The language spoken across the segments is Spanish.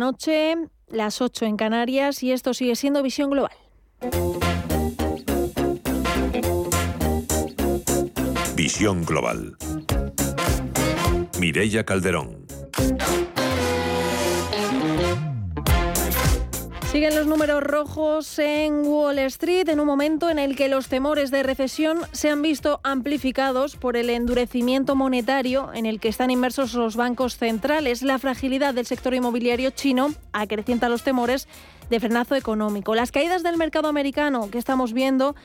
Noche, las 8 en Canarias y esto sigue siendo Visión Global. Visión Global. Mireya Calderón. Siguen los números rojos en Wall Street en un momento en el que los temores de recesión se han visto amplificados por el endurecimiento monetario en el que están inmersos los bancos centrales. La fragilidad del sector inmobiliario chino acrecienta los temores de frenazo económico. Las caídas del mercado americano que estamos viendo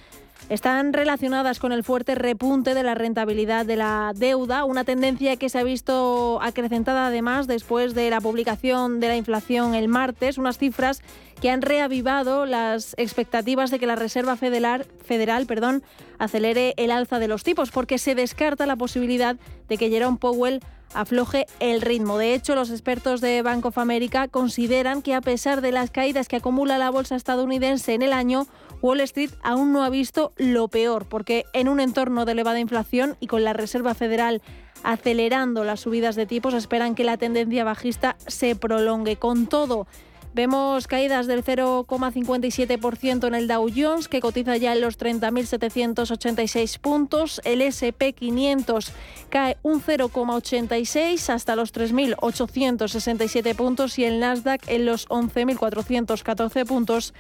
están relacionadas con el fuerte repunte de la rentabilidad de la deuda, una tendencia que se ha visto acrecentada además después de la publicación de la inflación el martes, unas cifras que han reavivado las expectativas de que la Reserva Federal, Federal perdón, acelere el alza de los tipos, porque se descarta la posibilidad de que Jerome Powell afloje el ritmo. De hecho, los expertos de Bank of America consideran que a pesar de las caídas que acumula la bolsa estadounidense en el año, Wall Street aún no ha visto lo peor, porque en un entorno de elevada inflación y con la Reserva Federal acelerando las subidas de tipos, esperan que la tendencia bajista se prolongue. Con todo, Vemos caídas del 0,57% en el Dow Jones, que cotiza ya en los 30.786 puntos. El SP500 cae un 0,86 hasta los 3.867 puntos y el Nasdaq en los 11.414 puntos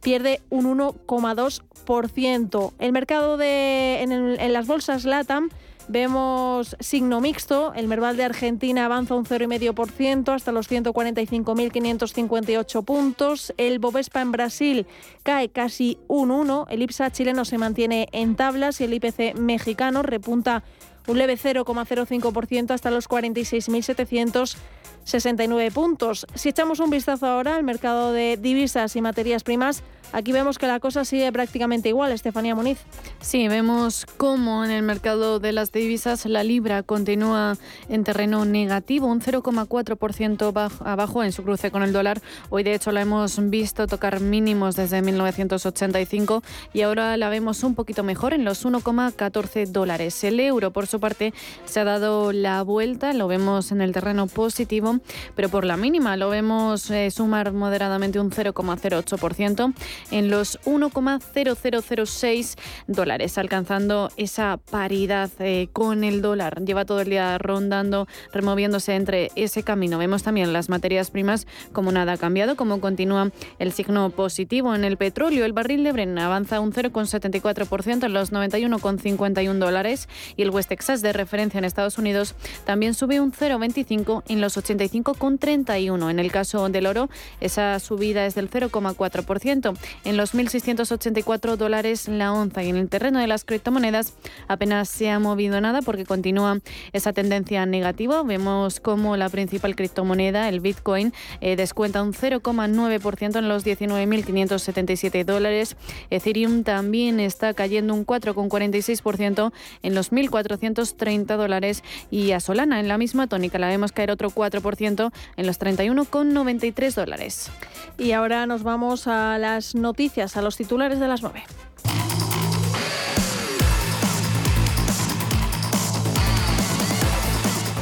pierde un 1,2%. El mercado de, en, las bolsas LATAM Vemos signo mixto, el Merval de Argentina avanza un 0,5% hasta los 145.558 puntos, el Bovespa en Brasil cae casi un 1, el IPSA chileno se mantiene en tablas y el IPC mexicano repunta un leve 0,05% hasta los 46.769 puntos. Si echamos un vistazo ahora al mercado de divisas y materias primas, Aquí vemos que la cosa sigue prácticamente igual, Estefanía Muniz. Sí, vemos cómo en el mercado de las divisas la libra continúa en terreno negativo, un 0,4% abajo en su cruce con el dólar. Hoy de hecho la hemos visto tocar mínimos desde 1985 y ahora la vemos un poquito mejor en los 1,14 dólares. El euro, por su parte, se ha dado la vuelta, lo vemos en el terreno positivo, pero por la mínima lo vemos eh, sumar moderadamente un 0,08% en los 1,0006 dólares, alcanzando esa paridad eh, con el dólar. Lleva todo el día rondando, removiéndose entre ese camino. Vemos también las materias primas como nada ha cambiado, como continúa el signo positivo en el petróleo. El barril de Brent avanza un 0,74% en los 91,51 dólares y el West Texas de referencia en Estados Unidos también sube un 0,25 en los 85,31. En el caso del oro, esa subida es del 0,4% en los 1.684 dólares la onza. Y en el terreno de las criptomonedas apenas se ha movido nada porque continúa esa tendencia negativa. Vemos como la principal criptomoneda, el Bitcoin, eh, descuenta un 0,9% en los 19.577 dólares. Ethereum también está cayendo un 4,46% en los 1.430 dólares. Y a Solana en la misma tónica la vemos caer otro 4% en los 31,93 dólares. Y ahora nos vamos a las noticias, a los titulares de las 9.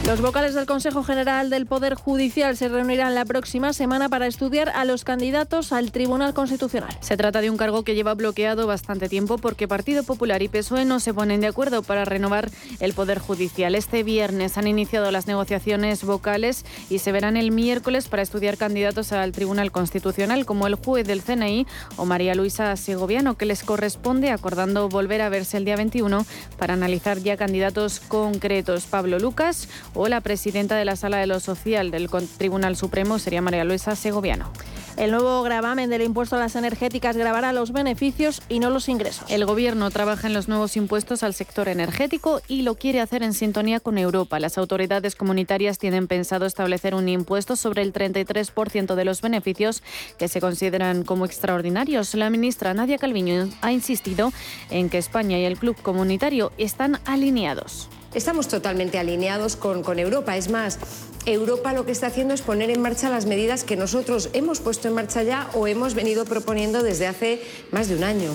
Los vocales del Consejo General del Poder Judicial se reunirán la próxima semana para estudiar a los candidatos al Tribunal Constitucional. Se trata de un cargo que lleva bloqueado bastante tiempo porque Partido Popular y PSOE no se ponen de acuerdo para renovar el Poder Judicial. Este viernes han iniciado las negociaciones vocales y se verán el miércoles para estudiar candidatos al Tribunal Constitucional como el juez del CNI o María Luisa Segoviano, que les corresponde acordando volver a verse el día 21 para analizar ya candidatos concretos. Pablo Lucas o la presidenta de la Sala de lo Social del Tribunal Supremo sería María Luisa Segoviano. El nuevo gravamen del impuesto a las energéticas grabará los beneficios y no los ingresos. El Gobierno trabaja en los nuevos impuestos al sector energético y lo quiere hacer en sintonía con Europa. Las autoridades comunitarias tienen pensado establecer un impuesto sobre el 33% de los beneficios que se consideran como extraordinarios. La ministra Nadia Calviño ha insistido en que España y el club comunitario están alineados. Estamos totalmente alineados con, Europa. Es más, Europa lo que está haciendo es poner en marcha las medidas que nosotros hemos puesto en marcha ya o hemos venido proponiendo desde hace más de un año.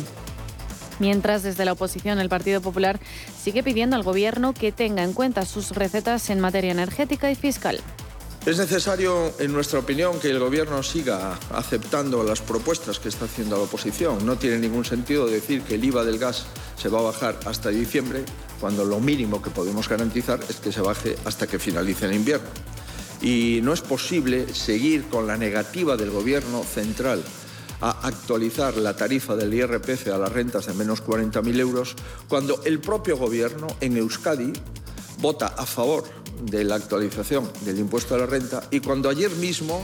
Mientras desde la oposición el Partido Popular sigue pidiendo al Gobierno que tenga en cuenta sus recetas en materia energética y fiscal. Es necesario, en nuestra opinión, que el Gobierno siga aceptando las propuestas que está haciendo la oposición. No tiene ningún sentido decir que el IVA del gas se va a bajar hasta diciembre, cuando lo mínimo que podemos garantizar es que se baje hasta que finalice el invierno. Y no es posible seguir con la negativa del Gobierno central a actualizar la tarifa del IRPF a las rentas de menos 40.000 euros, cuando el propio Gobierno en Euskadi vota a favor de la actualización del impuesto a la renta y cuando ayer mismo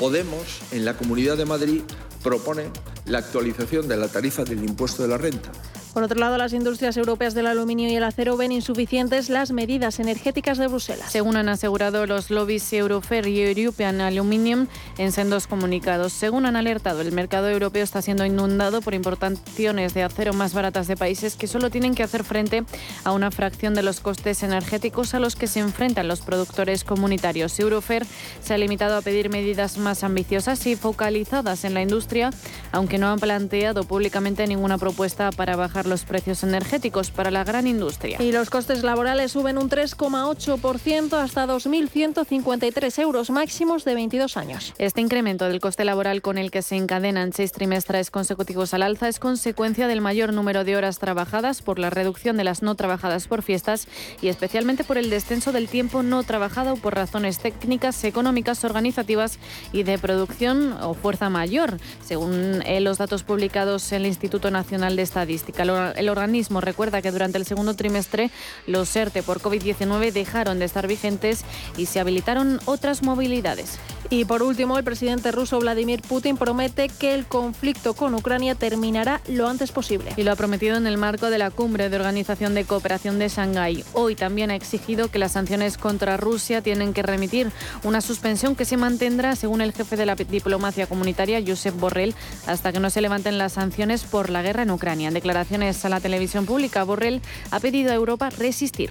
Podemos, en la Comunidad de Madrid, propone la actualización de la tarifa del impuesto de la renta. Por otro lado, las industrias europeas del aluminio y el acero ven insuficientes las medidas energéticas de Bruselas. Según han asegurado los lobbies Eurofer y European Aluminium en sendos comunicados. Según han alertado, el mercado europeo está siendo inundado por importaciones de acero más baratas de países que solo tienen que hacer frente a una fracción de los costes energéticos a los que se enfrentan los productores comunitarios. Eurofer se ha limitado a pedir medidas más ambiciosas y focalizadas en la industria, aunque no han planteado públicamente ninguna propuesta para bajar los precios energéticos para la gran industria. Y los costes laborales suben un 3,8% hasta 2.153 euros máximos de 22 años. Este incremento del coste laboral con el que se encadenan seis trimestres consecutivos al alza es consecuencia del mayor número de horas trabajadas por la reducción de las no trabajadas por fiestas y especialmente por el descenso del tiempo no trabajado por razones técnicas, económicas, organizativas y de producción o fuerza mayor, según eh, los datos publicados en el Instituto Nacional de Estadística. El organismo recuerda que durante el segundo trimestre los ERTE por COVID-19 dejaron de estar vigentes y se habilitaron otras movilidades. Y por último, el presidente ruso Vladimir Putin promete que el conflicto con Ucrania terminará lo antes posible. Y lo ha prometido en el marco de la cumbre de Organización de Cooperación de Shanghái. Hoy también ha exigido que las sanciones contra Rusia tienen que remitir una suspensión que se mantendrá, según el jefe de la diplomacia comunitaria, Josep Borrell, hasta que no se levanten las sanciones por la guerra en Ucrania. En a la televisión pública, Borrell ha pedido a Europa resistir.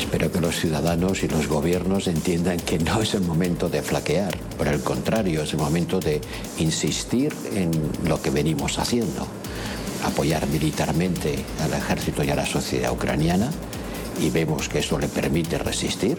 Espero que los ciudadanos y los gobiernos entiendan que no es el momento de flaquear, por el contrario, es el momento de insistir en lo que venimos haciendo, apoyar militarmente al ejército y a la sociedad ucraniana y vemos que eso le permite resistir.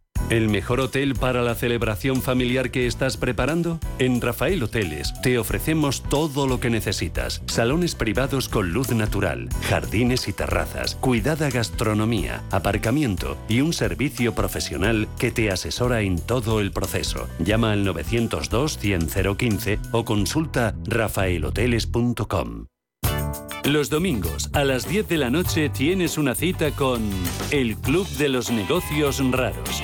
¿El mejor hotel para la celebración familiar que estás preparando? En Rafael Hoteles te ofrecemos todo lo que necesitas. Salones privados con luz natural, jardines y terrazas, cuidada gastronomía, aparcamiento y un servicio profesional que te asesora en todo el proceso. Llama al 902 100 015 o consulta rafaelhoteles.com. Los domingos a las 10 de la noche tienes una cita con el Club de los Negocios Raros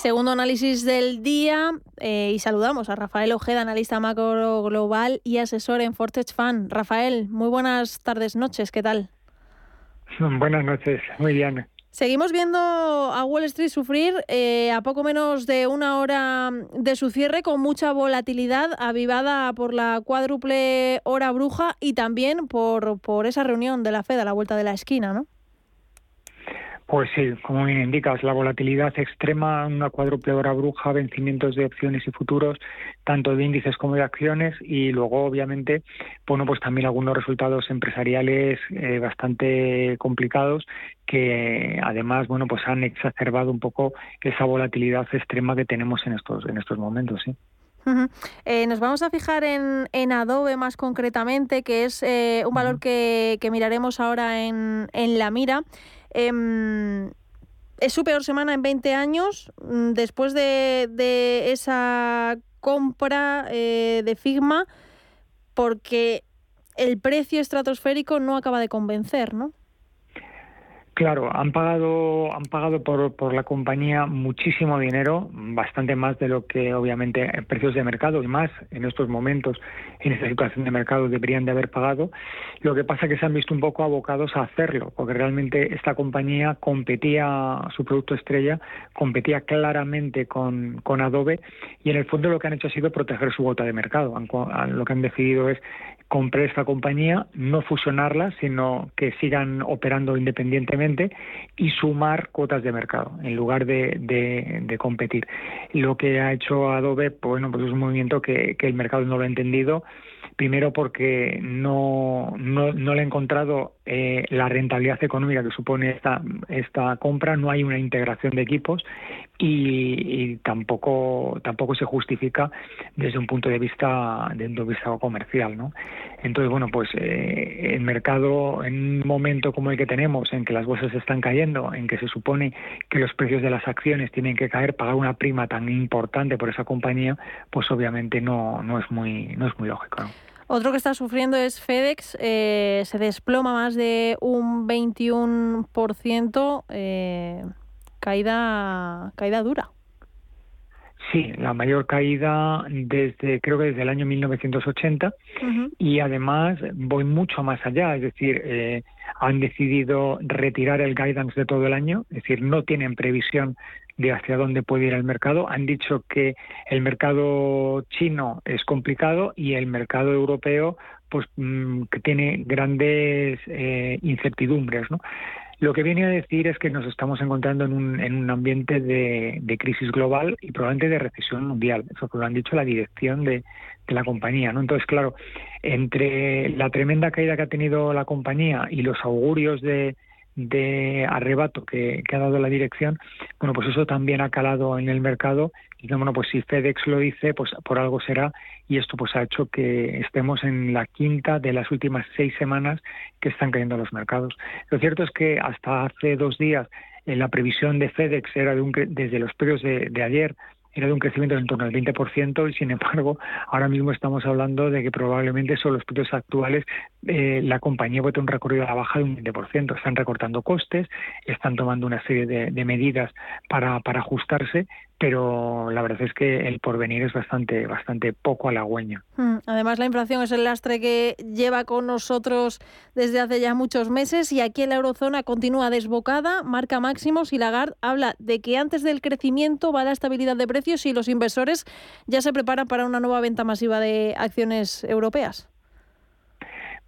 Segundo análisis del día eh, y saludamos a Rafael Ojeda, analista macro global y asesor en Fortech Fan. Rafael, muy buenas tardes, noches, ¿qué tal? Buenas noches, muy bien. Seguimos viendo a Wall Street sufrir eh, a poco menos de una hora de su cierre con mucha volatilidad avivada por la cuádruple hora bruja y también por, por esa reunión de la Fed a la vuelta de la esquina, ¿no? Pues sí, como bien indicas, la volatilidad extrema, una cuádruple hora bruja, vencimientos de opciones y futuros, tanto de índices como de acciones, y luego, obviamente, bueno, pues también algunos resultados empresariales eh, bastante complicados que además, bueno, pues han exacerbado un poco esa volatilidad extrema que tenemos en estos en estos momentos, sí. Eh, nos vamos a fijar en, en, Adobe más concretamente, que es eh, un valor que, que, miraremos ahora en, en la mira. Em, es su peor semana en 20 años, mm, después de, esa compra eh, de Figma, porque el precio estratosférico no acaba de convencer, ¿no? Claro, han pagado, han pagado por, por la compañía muchísimo dinero, bastante más de lo que obviamente en precios de mercado y más en estos momentos, en esta situación de mercado, deberían de haber pagado. Lo que pasa es que se han visto un poco abocados a hacerlo, porque realmente esta compañía competía, su producto estrella, competía claramente con, con Adobe y en el fondo lo que han hecho ha sido proteger su gota de mercado. Lo que han decidido es comprar esta compañía, no fusionarla, sino que sigan operando independientemente y sumar cuotas de mercado en lugar de, competir. Lo que ha hecho Adobe, pues, bueno, pues es un movimiento que, el mercado no lo ha entendido. Primero porque no, no, no le he encontrado eh, la rentabilidad económica que supone esta, esta compra, no hay una integración de equipos y, tampoco, tampoco se justifica desde un punto de vista, de un vista comercial. ¿no? Entonces, bueno, pues eh, el mercado en un momento como el que tenemos, en que las bolsas están cayendo, en que se supone que los precios de las acciones tienen que caer, pagar una prima tan importante por esa compañía, pues obviamente no, no es muy, no es muy lógico. Otro que está sufriendo es FedEx, eh, se desploma más de un 21%, eh, caída, caída dura. Sí, la mayor caída desde, creo que desde el año 1980 y además voy mucho más allá, es decir, eh, han decidido retirar el guidance de todo el año, es decir, no tienen previsión de hacia dónde puede ir el mercado. Han dicho que el mercado chino es complicado y el mercado europeo pues mm, que tiene grandes eh, incertidumbres, ¿no? Lo que viene a decir es que nos estamos encontrando en un, en un ambiente de, de, crisis global y probablemente de recesión mundial. Eso lo han dicho la dirección de, la compañía. ¿no? Entonces, claro, entre la tremenda caída que ha tenido la compañía y los augurios de, de arrebato que, ha dado la dirección, bueno, pues eso también ha calado en el mercado y bueno, pues si FedEx lo dice, pues por algo será y esto pues ha hecho que estemos en la quinta de las últimas seis semanas que están cayendo los mercados. Lo cierto es que hasta hace dos días en la previsión de FedEx era de un, desde los precios de, ayer era de un crecimiento en torno al 20% y sin embargo ahora mismo estamos hablando de que probablemente son los precios actuales eh, la compañía puede un recorrido a la baja de un 20%. Están recortando costes, están tomando una serie de, medidas para ajustarse pero la verdad es que el porvenir es bastante bastante poco halagüeño. Hmm, además, la inflación es el lastre que lleva con nosotros desde hace ya muchos meses y aquí en la eurozona continúa desbocada, marca máximos y Lagarde habla de que antes del crecimiento va la estabilidad de precios y los inversores ya se preparan para una nueva venta masiva de acciones europeas.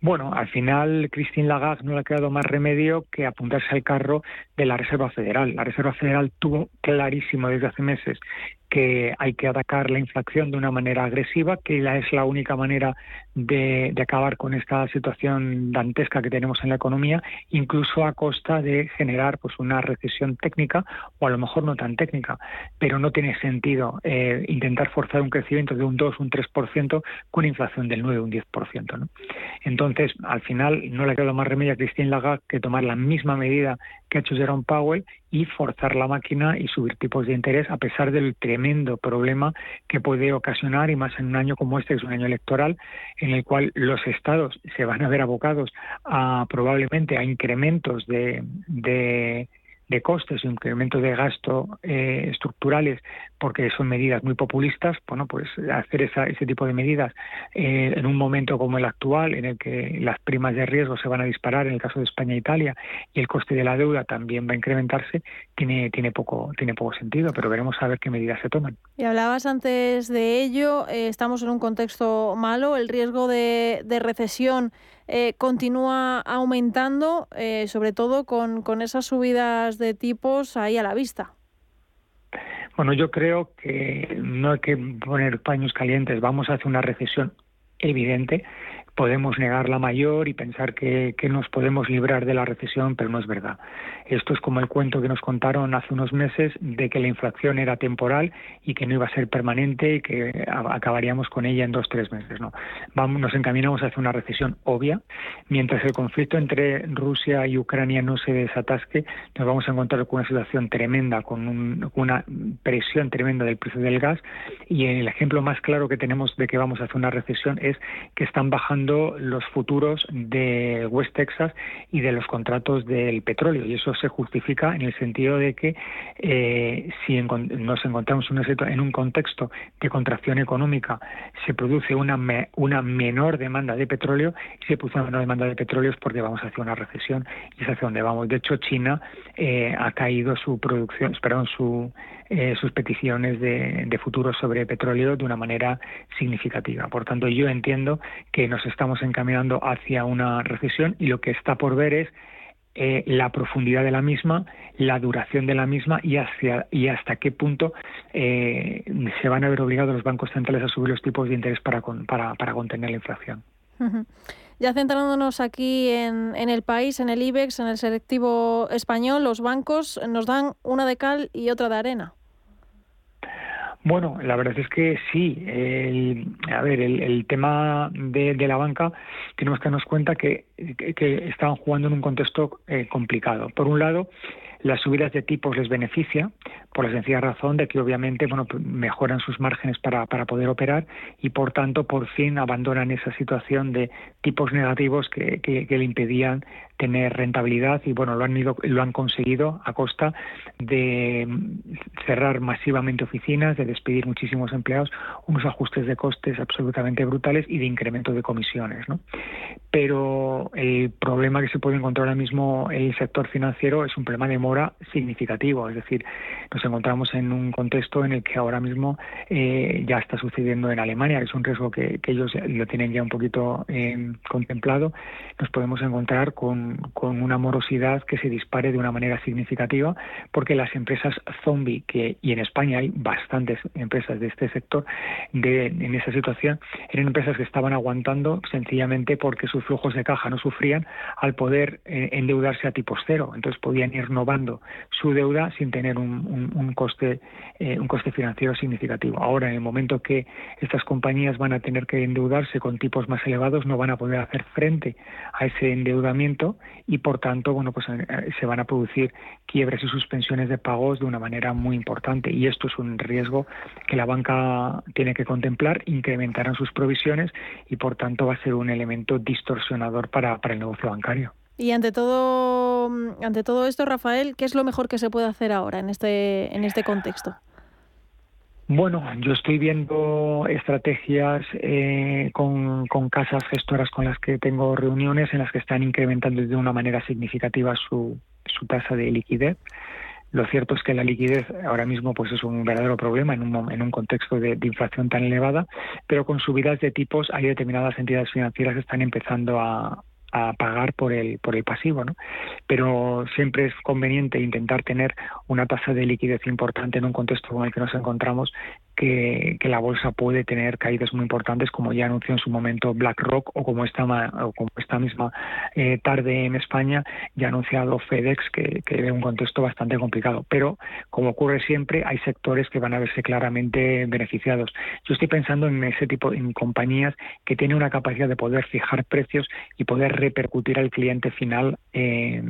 Bueno, al final Christine Lagarde no le ha quedado más remedio que apuntarse al carro de la Reserva Federal. La Reserva Federal tuvo clarísimo desde hace meses que hay que atacar la inflación de una manera agresiva, que es la única manera de, acabar con esta situación dantesca que tenemos en la economía, incluso a costa de generar pues una recesión técnica o a lo mejor no tan técnica, pero no tiene sentido eh, intentar forzar un crecimiento de un 2, un 3% con inflación del 9, un 10%. ¿no? Entonces, al final no le queda más remedio a Christine Lagarde que tomar la misma medida que ha hecho Jerome Powell y forzar la máquina y subir tipos de interés a pesar del tremendo problema que puede ocasionar y más en un año como este, que es un año electoral, en el cual los estados se van a ver abocados a probablemente a incrementos de de costes o incremento de gasto eh, estructurales porque son medidas muy populistas, bueno, pues hacer ese tipo de medidas eh, en un momento como el actual, en el que las primas de riesgo se van a disparar, en el caso de España e Italia, y el coste de la deuda también va a incrementarse, tiene, tiene, poco, tiene poco sentido, pero veremos a ver qué medidas se toman. Y hablabas antes de ello, eh, estamos en un contexto malo, el riesgo de recesión eh, continúa aumentando, eh, sobre todo con, con esas subidas de tipos ahí a la vista. Bueno, yo creo que no hay que poner paños calientes. Vamos hacia una recesión evidente podemos negar la mayor y pensar que, nos podemos librar de la recesión, pero no es verdad. Esto es como el cuento que nos contaron hace unos meses de que la inflación era temporal y que no iba a ser permanente y que acabaríamos con ella en dos tres meses. No, vamos, nos encaminamos hacia una recesión obvia. Mientras el conflicto entre Rusia y Ucrania no se desatasque, nos vamos a encontrar con una situación tremenda, con, una presión tremenda del precio del gas. Y el ejemplo más claro que tenemos de que vamos hacia una recesión es que están bajando los futuros de West Texas y de los contratos del petróleo. Y eso se justifica en el sentido de que eh, si nos encontramos en un contexto de contracción económica, se produce una, una menor demanda de petróleo y se produce una menor demanda de petróleo es porque vamos hacia una recesión y es hacia donde vamos. De hecho, China eh, ha caído su producción, perdón, su, eh, sus peticiones de, de futuros sobre petróleo de una manera significativa. Por tanto, yo entiendo que nos estamos encaminando hacia una recesión y lo que está por ver es eh, la profundidad de la misma, la duración de la misma y, hasta qué punto eh, se van a ver obligados los bancos centrales a subir los tipos de interés para, para, para contener la inflación. Ya centrándonos aquí en, en, el país, en el IBEX, en el selectivo español, los bancos nos dan una de cal y otra de arena. Bueno, la verdad es que sí. a ver, el, tema de, la banca tenemos que darnos cuenta que, que, estaban jugando en un contexto eh, complicado. Por un lado, las subidas de tipos les beneficia por la sencilla razón de que obviamente bueno mejoran sus márgenes para, para poder operar y por tanto por fin abandonan esa situación de tipos negativos que, que, que le impedían tener rentabilidad y bueno lo han ido, lo han conseguido a costa de cerrar masivamente oficinas, de despedir muchísimos empleados, unos ajustes de costes absolutamente brutales y de incremento de comisiones, ¿no? Pero el problema que se puede encontrar ahora mismo el sector financiero es un problema de mora significativo, es decir, nos encontramos en un contexto en el que ahora mismo eh, ya está sucediendo en Alemania, que es un riesgo que, ellos lo tienen ya un poquito eh, contemplado, nos podemos encontrar con con, una morosidad que se dispare de una manera significativa, porque las empresas zombie, que, y en España hay bastantes empresas de este sector, de, en esa situación, eran empresas que estaban aguantando sencillamente porque sus flujos de caja no sufrían al poder eh, endeudarse a tipos cero. Entonces podían ir renovando su deuda sin tener un, un, coste, eh, un coste financiero significativo. Ahora, en el momento que estas compañías van a tener que endeudarse con tipos más elevados, no van a poder hacer frente a ese endeudamiento y por tanto bueno pues eh, se van a producir quiebres y suspensiones de pagos de una manera muy importante y esto es un riesgo que la banca tiene que contemplar incrementarán sus provisiones y por tanto va a ser un elemento distorsionador para, para el negocio bancario. Y ante todo, ante todo esto, Rafael, ¿qué es lo mejor que se puede hacer ahora en este, en este contexto? Bueno, yo estoy viendo estrategias eh, con, casas gestoras con las que tengo reuniones en las que están incrementando de una manera significativa su, su tasa de liquidez. Lo cierto es que la liquidez ahora mismo pues es un verdadero problema en un, en un contexto de, inflación tan elevada, pero con subidas de tipos hay determinadas entidades financieras que están empezando a, a pagar por el por el pasivo, ¿no? Pero siempre es conveniente intentar tener una tasa de liquidez importante en un contexto como el que nos encontramos que, la bolsa puede tener caídas muy importantes, como ya anunció en su momento BlackRock o como esta, o como esta misma eh, tarde en España ya ha anunciado FedEx, que, que ve un contexto bastante complicado. Pero, como ocurre siempre, hay sectores que van a verse claramente beneficiados. Yo estoy pensando en ese tipo, en compañías que tienen una capacidad de poder fijar precios y poder repercutir al cliente final. Eh,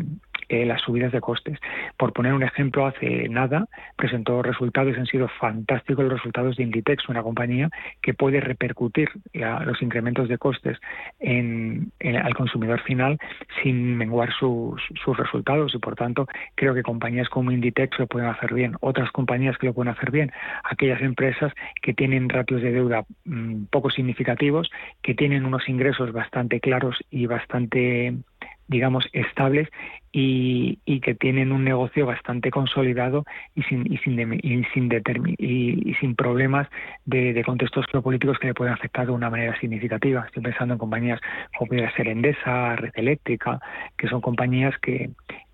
eh, las subidas de costes. Por poner un ejemplo, hace nada presentó resultados han sido fantásticos los resultados de Inditex, una compañía que puede repercutir los incrementos de costes al consumidor final sin menguar sus, sus resultados y por tanto creo que compañías como Inditex lo pueden hacer bien. Otras compañías que lo pueden hacer bien, aquellas empresas que tienen ratios de deuda mm, poco significativos, que tienen unos ingresos bastante claros y bastante digamos, estables y, y, que tienen un negocio bastante consolidado y sin, y sin, y sin, y, sin problemas de, contextos geopolíticos que le pueden afectar de una manera significativa. Estoy pensando en compañías como pudiera ser Endesa, Red Eléctrica, que son compañías que,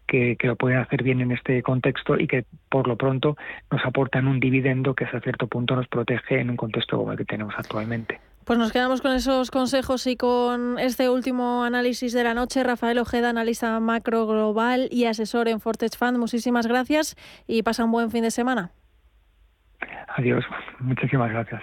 que, que, lo pueden hacer bien en este contexto y que por lo pronto nos aportan un dividendo que hasta cierto punto nos protege en un contexto como el que tenemos actualmente. Pues nos quedamos con esos consejos y con este último análisis de la noche. Rafael Ojeda, analista macro global y asesor en Fortech Fund. Muchísimas gracias y pasa un buen fin de semana. Adiós. Muchísimas gracias.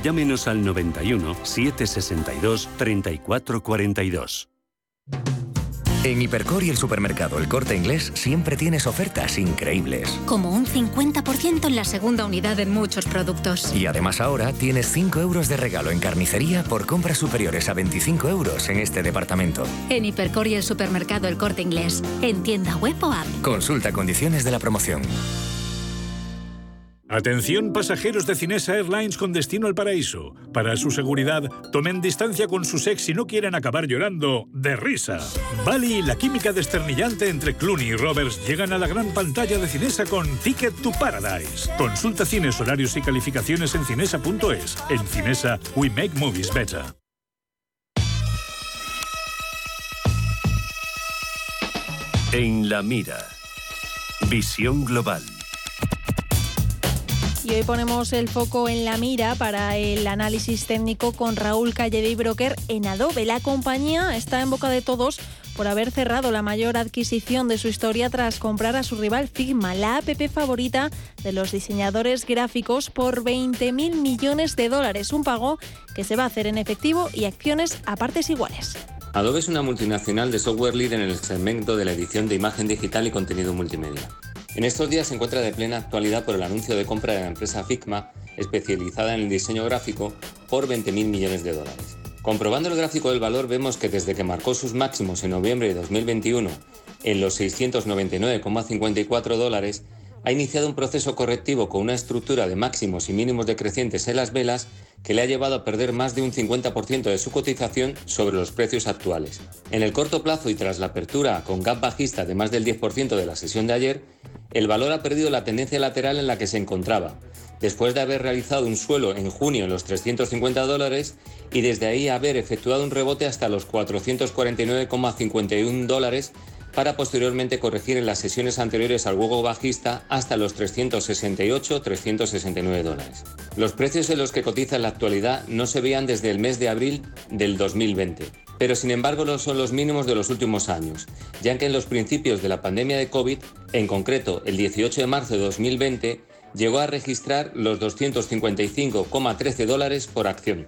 llámenos al 91 762 3442. En Hipercor y el supermercado El Corte Inglés siempre tienes ofertas increíbles. Como un 50% en la segunda unidad en muchos productos. Y además ahora tienes 5 euros de regalo en carnicería por compras superiores a 25 euros en este departamento. En Hipercor y el supermercado El Corte Inglés. En tienda web o app. Consulta condiciones de la promoción. Atención pasajeros de Cinesa Airlines con destino al paraíso. Para su seguridad, tomen distancia con su ex si no quieren acabar llorando de risa. Bali y la química desternillante entre Clooney y Roberts llegan a la gran pantalla de Cinesa con Ticket to Paradise. Consulta cines, horarios y calificaciones en cinesa.es. En Cinesa, we make movies better. En la mira. Visión global. Y hoy ponemos el foco en la mira para el análisis técnico con Raúl Calle Broker en Adobe. La compañía está en boca de todos por haber cerrado la mayor adquisición de su historia tras comprar a su rival Figma, la app favorita de los diseñadores gráficos, por 20.000 millones de dólares. Un pago que se va a hacer en efectivo y acciones a partes iguales. Adobe es una multinacional de software líder en el segmento de la edición de imagen digital y contenido multimedia. En estos días se encuentra de plena actualidad por el anuncio de compra de la empresa Figma, especializada en el diseño gráfico, por 20.000 millones de dólares. Comprobando el gráfico del valor vemos que desde que marcó sus máximos en noviembre de 2021 en los 699,54 dólares, ha iniciado un proceso correctivo con una estructura de máximos y mínimos decrecientes en las velas que le ha llevado a perder más de un 50% de su cotización sobre los precios actuales. En el corto plazo y tras la apertura con gap bajista de más del 10% de la sesión de ayer, el valor ha perdido la tendencia lateral en la que se encontraba, después de haber realizado un suelo en junio en los 350 dólares y desde ahí haber efectuado un rebote hasta los 449,51 dólares para posteriormente corregir en las sesiones anteriores al huevo bajista hasta los 368-369 dólares. Los precios en los que cotiza en la actualidad no se veían desde el mes de abril del 2020, pero sin embargo no son los mínimos de los últimos años, ya que en los principios de la pandemia de COVID, en concreto el 18 de marzo de 2020, llegó a registrar los 255,13 dólares por acción.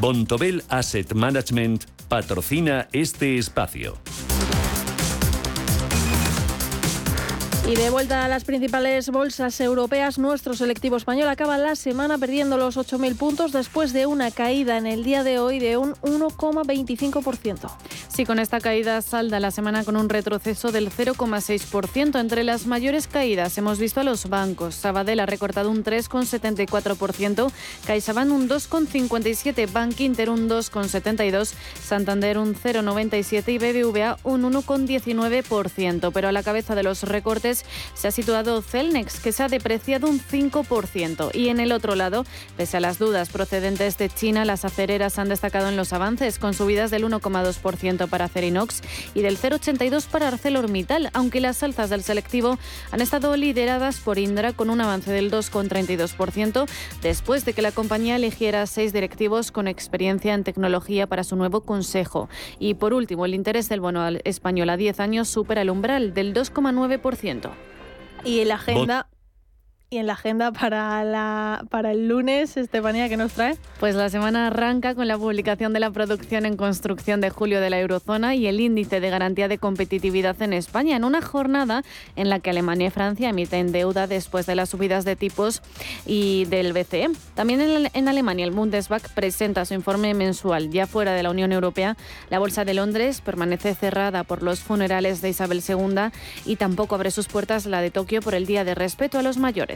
Bontobel Asset Management patrocina este espacio. Y de vuelta a las principales bolsas europeas, nuestro selectivo español acaba la semana perdiendo los 8.000 puntos después de una caída en el día de hoy de un 1,25%. Sí, con esta caída salda la semana con un retroceso del 0,6%. Entre las mayores caídas hemos visto a los bancos. Sabadell ha recortado un 3,74%, CaixaBank un 2,57%, Bank Inter un 2,72%, Santander un 0,97% y BBVA un 1,19%. Pero a la cabeza de los recortes se ha situado Celnex, que se ha depreciado un 5%. Y en el otro lado, pese a las dudas procedentes de China, las acereras han destacado en los avances, con subidas del 1,2% para Cerinox y del 0,82% para ArcelorMittal, aunque las alzas del selectivo han estado lideradas por Indra con un avance del 2,32%, después de que la compañía eligiera seis directivos con experiencia en tecnología para su nuevo consejo. Y por último, el interés del bono español a 10 años supera el umbral del 2,9%. Y en la agenda... Y en la agenda para, la, para el lunes, Estefanía, ¿qué nos trae? Pues la semana arranca con la publicación de la producción en construcción de julio de la eurozona y el índice de garantía de competitividad en España, en una jornada en la que Alemania y Francia emiten deuda después de las subidas de tipos y del BCE. También en, en Alemania el Bundesbank presenta su informe mensual. Ya fuera de la Unión Europea, la Bolsa de Londres permanece cerrada por los funerales de Isabel II y tampoco abre sus puertas la de Tokio por el Día de Respeto a los Mayores.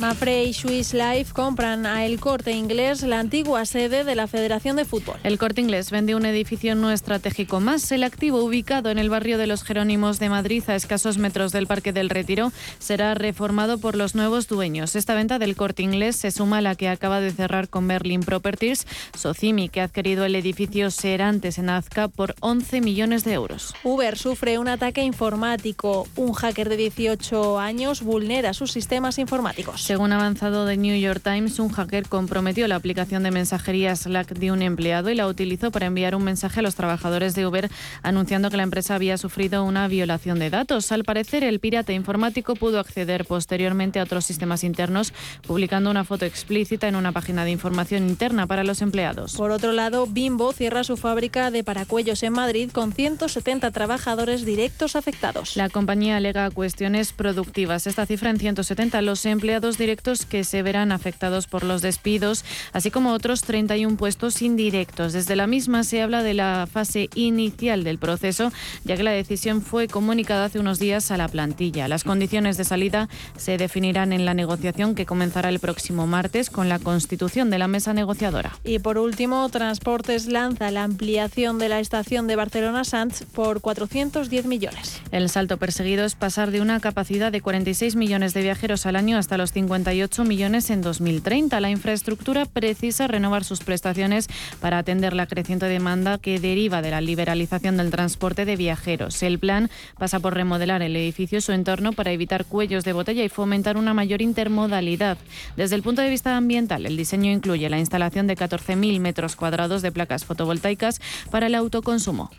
Mapfre y Swiss Life compran a El Corte Inglés, la antigua sede de la Federación de Fútbol. El Corte Inglés vende un edificio no estratégico más. El activo ubicado en el barrio de los Jerónimos de Madrid, a escasos metros del Parque del Retiro, será reformado por los nuevos dueños. Esta venta del Corte Inglés se suma a la que acaba de cerrar con Berlin Properties, Socimi, que ha adquirido el edificio Serantes en Azca por 11 millones de euros. Uber sufre un ataque informático. Un hacker de 18 años vulnera sus sistemas informáticos. Según ha avanzado The New York Times, un hacker comprometió la aplicación de mensajería Slack de un empleado y la utilizó para enviar un mensaje a los trabajadores de Uber anunciando que la empresa había sufrido una violación de datos. Al parecer, el pirata informático pudo acceder posteriormente a otros sistemas internos, publicando una foto explícita en una página de información interna para los empleados. Por otro lado, Bimbo cierra su fábrica de paracuellos en Madrid con 170 trabajadores directos afectados. La compañía alega cuestiones productivas. Esta cifra en 170 los empleados directos que se verán afectados por los despidos, así como otros 31 puestos indirectos. Desde la misma se habla de la fase inicial del proceso, ya que la decisión fue comunicada hace unos días a la plantilla. Las condiciones de salida se definirán en la negociación que comenzará el próximo martes con la constitución de la mesa negociadora. Y por último, Transportes lanza la ampliación de la estación de Barcelona Sants por 410 millones. El salto perseguido es pasar de una capacidad de 46 millones de viajeros al año hasta los 50 58 millones en 2030. La infraestructura precisa renovar sus prestaciones para atender la creciente demanda que deriva de la liberalización del transporte de viajeros. El plan pasa por remodelar el edificio y su entorno para evitar cuellos de botella y fomentar una mayor intermodalidad. Desde el punto de vista ambiental, el diseño incluye la instalación de 14.000 metros cuadrados de placas fotovoltaicas para el autoconsumo.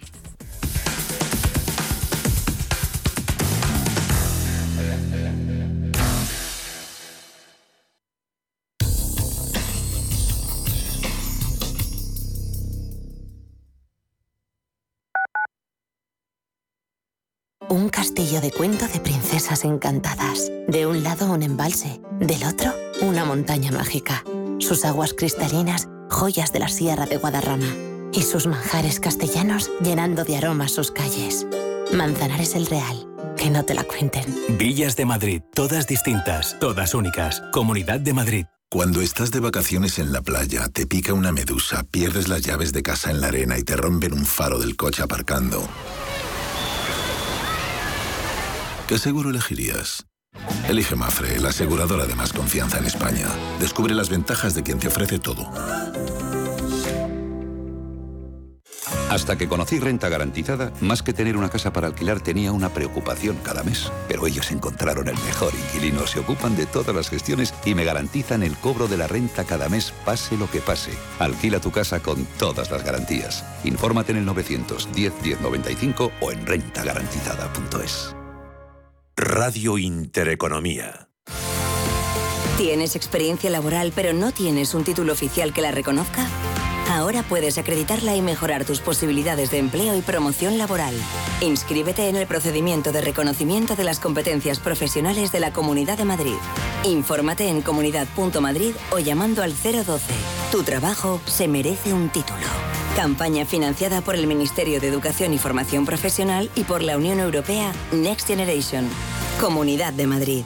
Un castillo de cuento de princesas encantadas. De un lado un embalse, del otro una montaña mágica. Sus aguas cristalinas, joyas de la Sierra de Guadarrama. Y sus manjares castellanos llenando de aromas sus calles. Manzanares el Real. Que no te la cuenten. Villas de Madrid, todas distintas, todas únicas. Comunidad de Madrid. Cuando estás de vacaciones en la playa, te pica una medusa, pierdes las llaves de casa en la arena y te rompen un faro del coche aparcando. ¿Qué seguro elegirías? Elige Mafre, la aseguradora de más confianza en España. Descubre las ventajas de quien te ofrece todo. Hasta que conocí Renta Garantizada, más que tener una casa para alquilar tenía una preocupación cada mes. Pero ellos encontraron el mejor inquilino, se ocupan de todas las gestiones y me garantizan el cobro de la renta cada mes, pase lo que pase. Alquila tu casa con todas las garantías. Infórmate en el 910 1095 o en rentagarantizada.es. Radio Intereconomía. ¿Tienes experiencia laboral pero no tienes un título oficial que la reconozca? Ahora puedes acreditarla y mejorar tus posibilidades de empleo y promoción laboral. Inscríbete en el procedimiento de reconocimiento de las competencias profesionales de la Comunidad de Madrid. Infórmate en comunidad.madrid o llamando al 012. Tu trabajo se merece un título. Campaña financiada por el Ministerio de Educación y Formación Profesional y por la Unión Europea Next Generation. Comunidad de Madrid.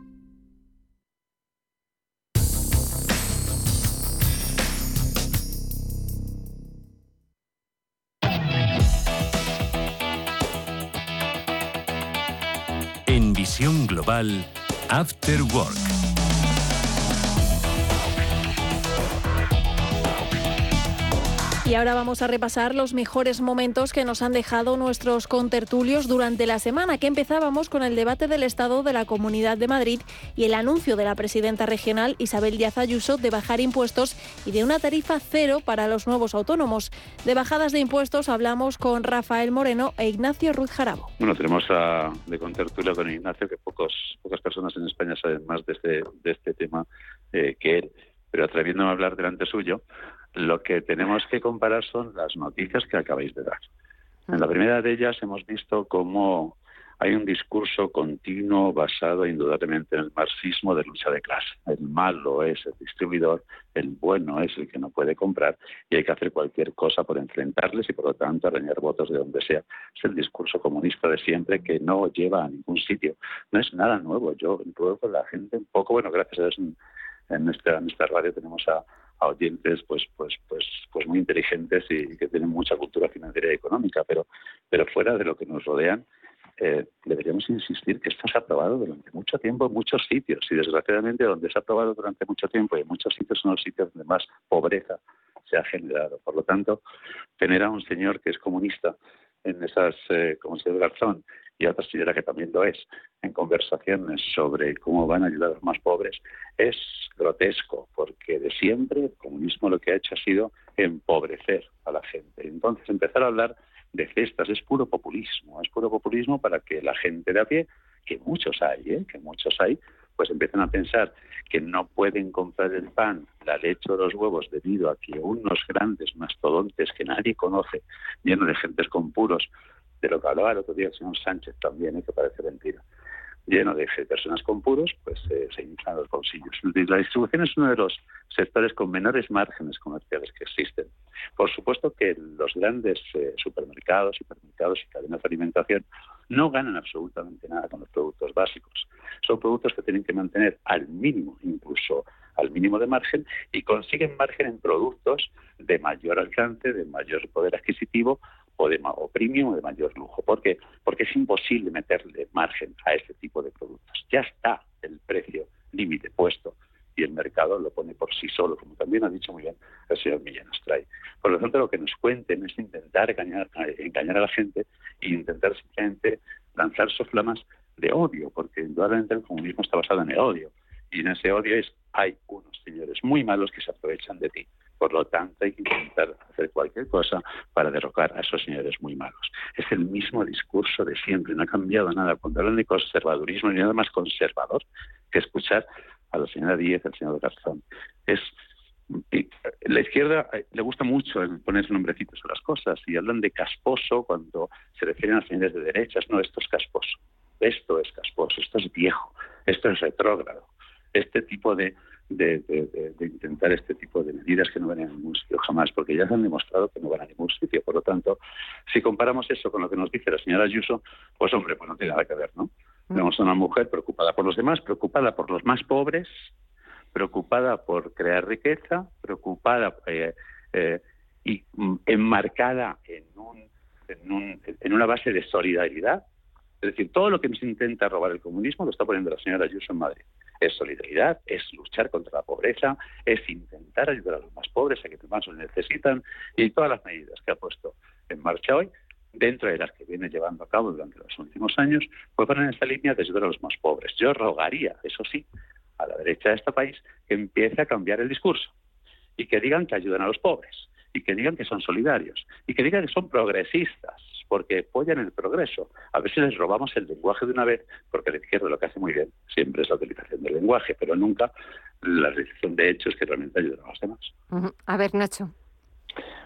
Visión Global, After Work. Y ahora vamos a repasar los mejores momentos que nos han dejado nuestros contertulios durante la semana, que empezábamos con el debate del Estado de la Comunidad de Madrid y el anuncio de la presidenta regional Isabel Díaz Ayuso de bajar impuestos y de una tarifa cero para los nuevos autónomos. De bajadas de impuestos hablamos con Rafael Moreno e Ignacio Ruiz Jarabo. Bueno, tenemos de contertulio con Ignacio, que pocas personas en España saben más de este, este tema eh, que él, pero atreviéndome a hablar delante suyo, lo que tenemos que comparar son las noticias que acabáis de dar. En la primera de ellas hemos visto cómo hay un discurso continuo basado indudablemente en el marxismo de lucha de clase. El malo es el distribuidor, el bueno es el que no puede comprar y hay que hacer cualquier cosa por enfrentarles y por lo tanto arañar votos de donde sea. Es el discurso comunista de siempre que no lleva a ningún sitio. No es nada nuevo. Yo puedo con la gente un poco, bueno, gracias a Dios en, en, nuestra radio tenemos a, a oyentes pues pues pues pues muy inteligentes y que tienen mucha cultura financiera y económica pero pero fuera de lo que nos rodean eh, deberíamos insistir que esto se ha aprobado durante mucho tiempo en muchos sitios y desgraciadamente donde se ha aprobado durante mucho tiempo y en muchos sitios son los sitios donde más pobreza se ha generado. Por lo tanto, tener a un señor que es comunista en esas, eh, como el señor Garzón, y otra señora que también lo es, en conversaciones sobre cómo van a ayudar a los más pobres, es grotesco, porque de siempre el comunismo lo que ha hecho ha sido empobrecer a la gente. Entonces, empezar a hablar de cestas es puro populismo, es puro populismo para que la gente de a pie, que muchos hay, ¿eh? que muchos hay, pues empiezan a pensar que no pueden comprar el pan, la leche o los huevos debido a que unos grandes mastodontes que nadie conoce, llenos de gentes con puros, de lo que hablaba el otro día el señor Sánchez también, ¿eh? que parece mentira, lleno de personas con puros, pues eh, se inflan los bolsillos. La distribución es uno de los sectores con menores márgenes comerciales que existen. Por supuesto que los grandes eh, supermercados, supermercados y cadenas de alimentación no ganan absolutamente nada con los productos básicos. Son productos que tienen que mantener al mínimo, incluso al mínimo de margen, y consiguen margen en productos de mayor alcance, de mayor poder adquisitivo de, o premium o de mayor lujo. ¿Por qué? Porque es imposible meterle margen a este tipo de productos. Ya está el precio límite puesto y el mercado lo pone por sí solo, como también ha dicho muy bien el señor Millán Astray. Por lo tanto, lo que nos cuenten es intentar engañar, engañar a la gente e intentar simplemente lanzar soflamas de odio, porque indudablemente el comunismo está basado en el odio. Y en ese odio es hay unos señores muy malos que se aprovechan de ti. Por lo tanto, hay que intentar hacer cualquier cosa para derrocar a esos señores muy malos. Es el mismo discurso de siempre, no ha cambiado nada. Cuando hablan de conservadurismo, ni nada más conservador que escuchar a la señora Díez, al señor Garzón. Es la izquierda eh, le gusta mucho ponerse nombrecitos a las cosas y hablan de casposo cuando se refieren a señores de derechas. No, esto es casposo. Esto es casposo, esto es viejo, esto es retrógrado. Este tipo de de, intentar este tipo de medidas que no van a ningún sitio jamás, porque ya se han demostrado que no van a ningún sitio. Por lo tanto, si comparamos eso con lo que nos dice la señora Ayuso, pues hombre, pues no tiene nada que ver, ¿no? Mm. Tenemos a una mujer preocupada por los demás, preocupada por los más pobres, preocupada por crear riqueza, preocupada eh, eh, y mm, enmarcada en, un, en, un, en una base de solidaridad. Es decir, todo lo que nos intenta robar el comunismo lo está poniendo la señora Ayuso en Madrid es solidaridad, es luchar contra la pobreza, es intentar ayudar a los más pobres, a quienes más lo necesitan, y todas las medidas que ha puesto en marcha hoy, dentro de las que viene llevando a cabo durante los últimos años, pues van en esta línea de ayudar a los más pobres. Yo rogaría, eso sí, a la derecha de este país que empiece a cambiar el discurso y que digan que ayudan a los pobres y que digan que son solidarios y que digan que son progresistas porque apoyan el progreso. A veces les robamos el lenguaje de una vez porque la izquierda lo que hace muy bien siempre es la utilización del lenguaje, pero nunca la realización de hechos que realmente ayudan a los demás. A ver, Nacho.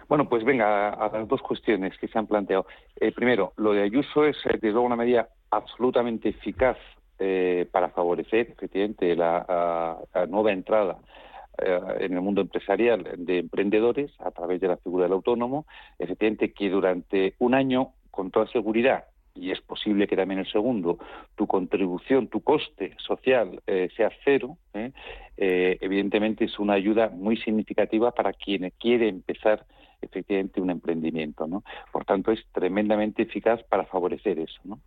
Bueno, pues venga, a, las dos cuestiones que se han planteado. Eh, primero, lo de Ayuso es, eh, desde luego, una medida absolutamente eficaz eh, para favorecer, efectivamente, la nueva entrada en el mundo empresarial de emprendedores a través de la figura del autónomo, efectivamente que durante un año, con toda seguridad, y es posible que también el segundo, tu contribución, tu coste social eh, sea cero, ¿eh? evidentemente es una ayuda muy significativa para quien quiere empezar efectivamente un emprendimiento. ¿no? Por tanto, es tremendamente eficaz para favorecer eso. ¿no?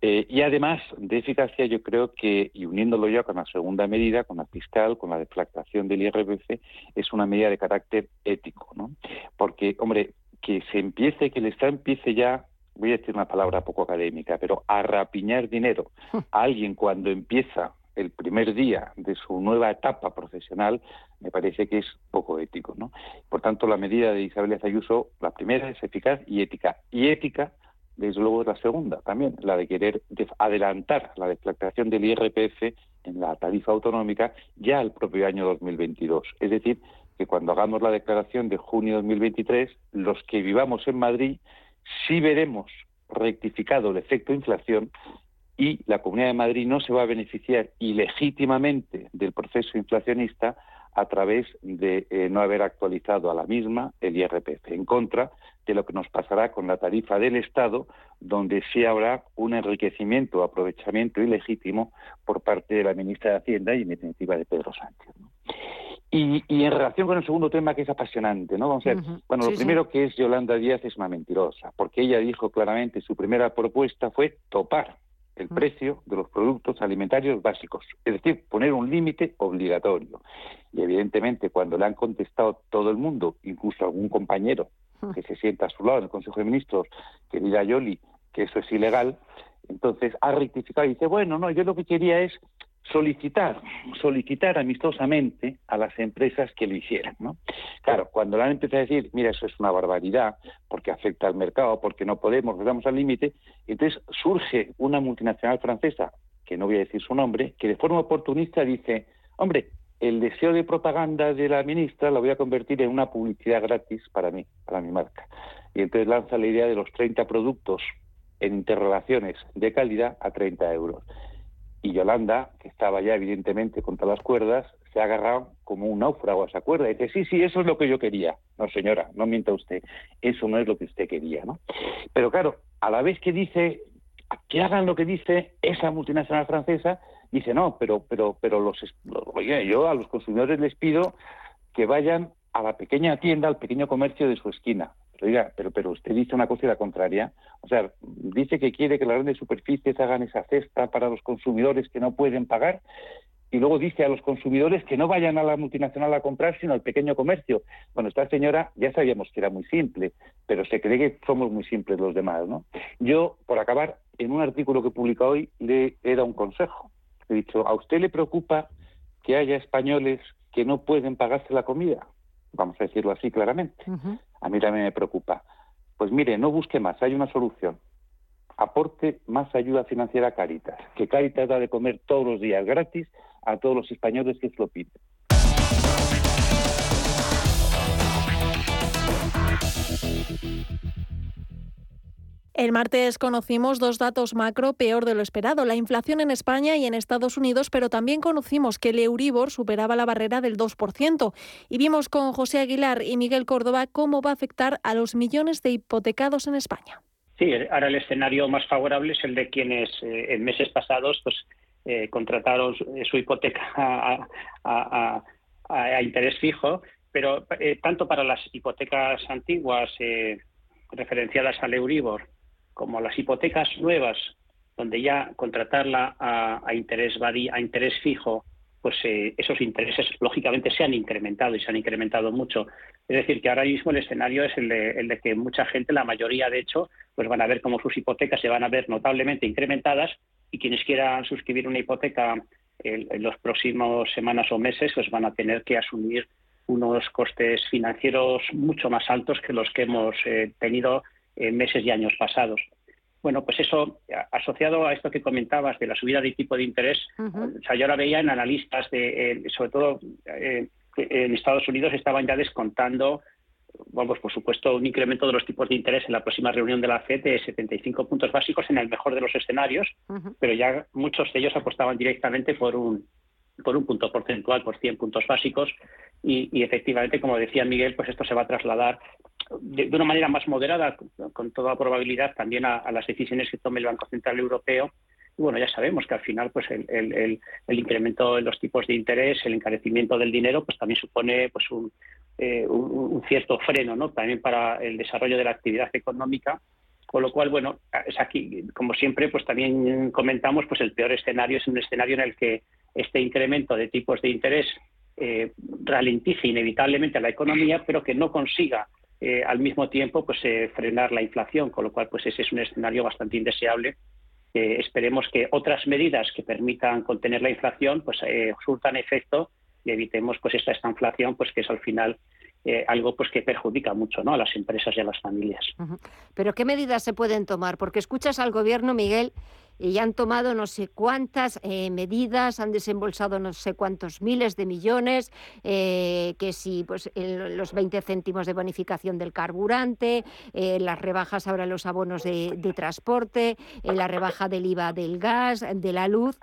Eh, y además de eficacia, yo creo que, y uniéndolo ya con la segunda medida, con la fiscal, con la deflactación del IRPF, es una medida de carácter ético. ¿no? Porque, hombre, que se empiece, que el Estado empiece ya voy a decir una palabra poco académica, pero a rapiñar dinero a alguien cuando empieza el primer día de su nueva etapa profesional, me parece que es poco ético. ¿no? Por tanto, la medida de Isabel Ayuso, la primera es eficaz y ética. Y ética, desde luego, es la segunda también, la de querer adelantar la deflactación del IRPF en la tarifa autonómica ya al propio año 2022. Es decir, que cuando hagamos la declaración de junio de 2023, los que vivamos en Madrid sí veremos rectificado el efecto inflación y la Comunidad de Madrid no se va a beneficiar ilegítimamente del proceso inflacionista a través de eh, no haber actualizado a la misma el IRPF, en contra de lo que nos pasará con la tarifa del Estado, donde sí habrá un enriquecimiento, aprovechamiento ilegítimo por parte de la ministra de Hacienda y en definitiva de Pedro Sánchez. Y, en relación con el segundo tema que es apasionante, ¿no? Vamos a ver, bueno, lo primero que es Yolanda Díaz es una mentirosa, porque ella dijo claramente, su primera propuesta fue topar el precio de los productos alimentarios básicos, es decir, poner un límite obligatorio. Y evidentemente cuando le han contestado todo el mundo, incluso algún compañero que se sienta a su lado en el Consejo de Ministros, que diga Yoli que eso es ilegal, entonces ha rectificado y dice, bueno, no, yo lo que quería es solicitar, solicitar amistosamente a las empresas que lo hicieran, ¿no? Claro, cuando le han empezado a decir, mira, eso es una barbaridad, porque afecta al mercado, porque no podemos, nos al límite, entonces surge una multinacional francesa, que no voy a decir su nombre, que de forma oportunista dice, hombre, el deseo de propaganda de la ministra lo voy a convertir en una publicidad gratis para mí, para mi marca. Y entonces lanza la idea de los 30 productos en interrelaciones de calidad a 30 euros. Y Yolanda, que estaba ya evidentemente contra las cuerdas, se ha agarrado como un náufrago a esa cuerda y dice, sí, sí, eso es lo que yo quería. No, señora, no mienta usted, eso no es lo que usted quería, ¿no? Pero claro, a la vez que dice que hagan lo que dice esa multinacional francesa, dice, no, pero, pero, pero los, oye, yo a los consumidores les pido que vayan a la pequeña tienda, al pequeño comercio de su esquina. Pero pero usted dice una cosa y la contraria. O sea, dice que quiere que las grandes superficies hagan esa cesta para los consumidores que no pueden pagar y luego dice a los consumidores que no vayan a la multinacional a comprar, sino al pequeño comercio. Bueno, esta señora ya sabíamos que era muy simple, pero se cree que somos muy simples los demás, ¿no? Yo, por acabar, en un artículo que publica hoy, le he dado un consejo. He dicho, ¿a usted le preocupa que haya españoles que no pueden pagarse la comida? Vamos a decirlo así claramente. A mí también me preocupa. Pues mire, no busque más, hay una solución. Aporte más ayuda financiera a Caritas, que Caritas da de comer todos los días gratis a todos los españoles que se lo piden. El martes conocimos dos datos macro peor de lo esperado, la inflación en España y en Estados Unidos, pero también conocimos que el Euribor superaba la barrera del 2%. Y vimos con José Aguilar y Miguel Córdoba cómo va a afectar a los millones de hipotecados en España. Sí, ahora el escenario más favorable es el de quienes eh, en meses pasados pues, eh, contrataron su hipoteca a, interés fijo, pero eh, tanto para las hipotecas antiguas referenciadas al Euribor como las hipotecas nuevas, donde ya contratarla a, interés a interés fijo pues eh, esos intereses lógicamente se han incrementado y se han incrementado mucho. Es decir, que ahora mismo el escenario es el de, que mucha gente, la mayoría de hecho, pues van a ver cómo sus hipotecas se van a ver notablemente incrementadas y quienes quieran suscribir una hipoteca en, los próximos semanas o meses, pues van a tener que asumir unos costes financieros mucho más altos que los que hemos eh, tenido en meses y años pasados. Bueno, pues eso, asociado a esto que comentabas de la subida de tipo de interés, o sea, yo ahora veía en analistas, de, eh, sobre todo eh, en Estados Unidos, estaban ya descontando, vamos, por supuesto, un incremento de los tipos de interés en la próxima reunión de la FED de 75 puntos básicos en el mejor de los escenarios, pero ya muchos de ellos apostaban directamente por un, por un punto porcentual, por 100 puntos básicos, y, y, efectivamente, como decía Miguel, pues esto se va a trasladar de, una manera más moderada, con toda probabilidad, también a, las decisiones que tome el Banco Central Europeo. Y bueno, ya sabemos que al final pues el, incremento en los tipos de interés, el encarecimiento del dinero, pues también supone pues un, eh, un, cierto freno ¿no? también para el desarrollo de la actividad económica. Con lo cual, bueno, es aquí, como siempre, pues también comentamos, pues el peor escenario es un escenario en el que este incremento de tipos de interés eh, ralentice inevitablemente a la economía, pero que no consiga eh, al mismo tiempo pues eh, frenar la inflación, con lo cual pues ese es un escenario bastante indeseable. esperemos que otras medidas que permitan contener la inflación pues eh, surtan efecto y evitemos pues esta, esta inflación pues que es al final algo pues que perjudica mucho ¿no? a las empresas y a las familias. Pero ¿qué medidas se pueden tomar? Porque escuchas al gobierno, Miguel, y han tomado no sé cuántas eh, medidas, han desembolsado no sé cuántos miles de millones, eh, que si pues, los 20 céntimos de bonificación del carburante, eh, las rebajas ahora los abonos de, de transporte, la rebaja del IVA del gas, de la luz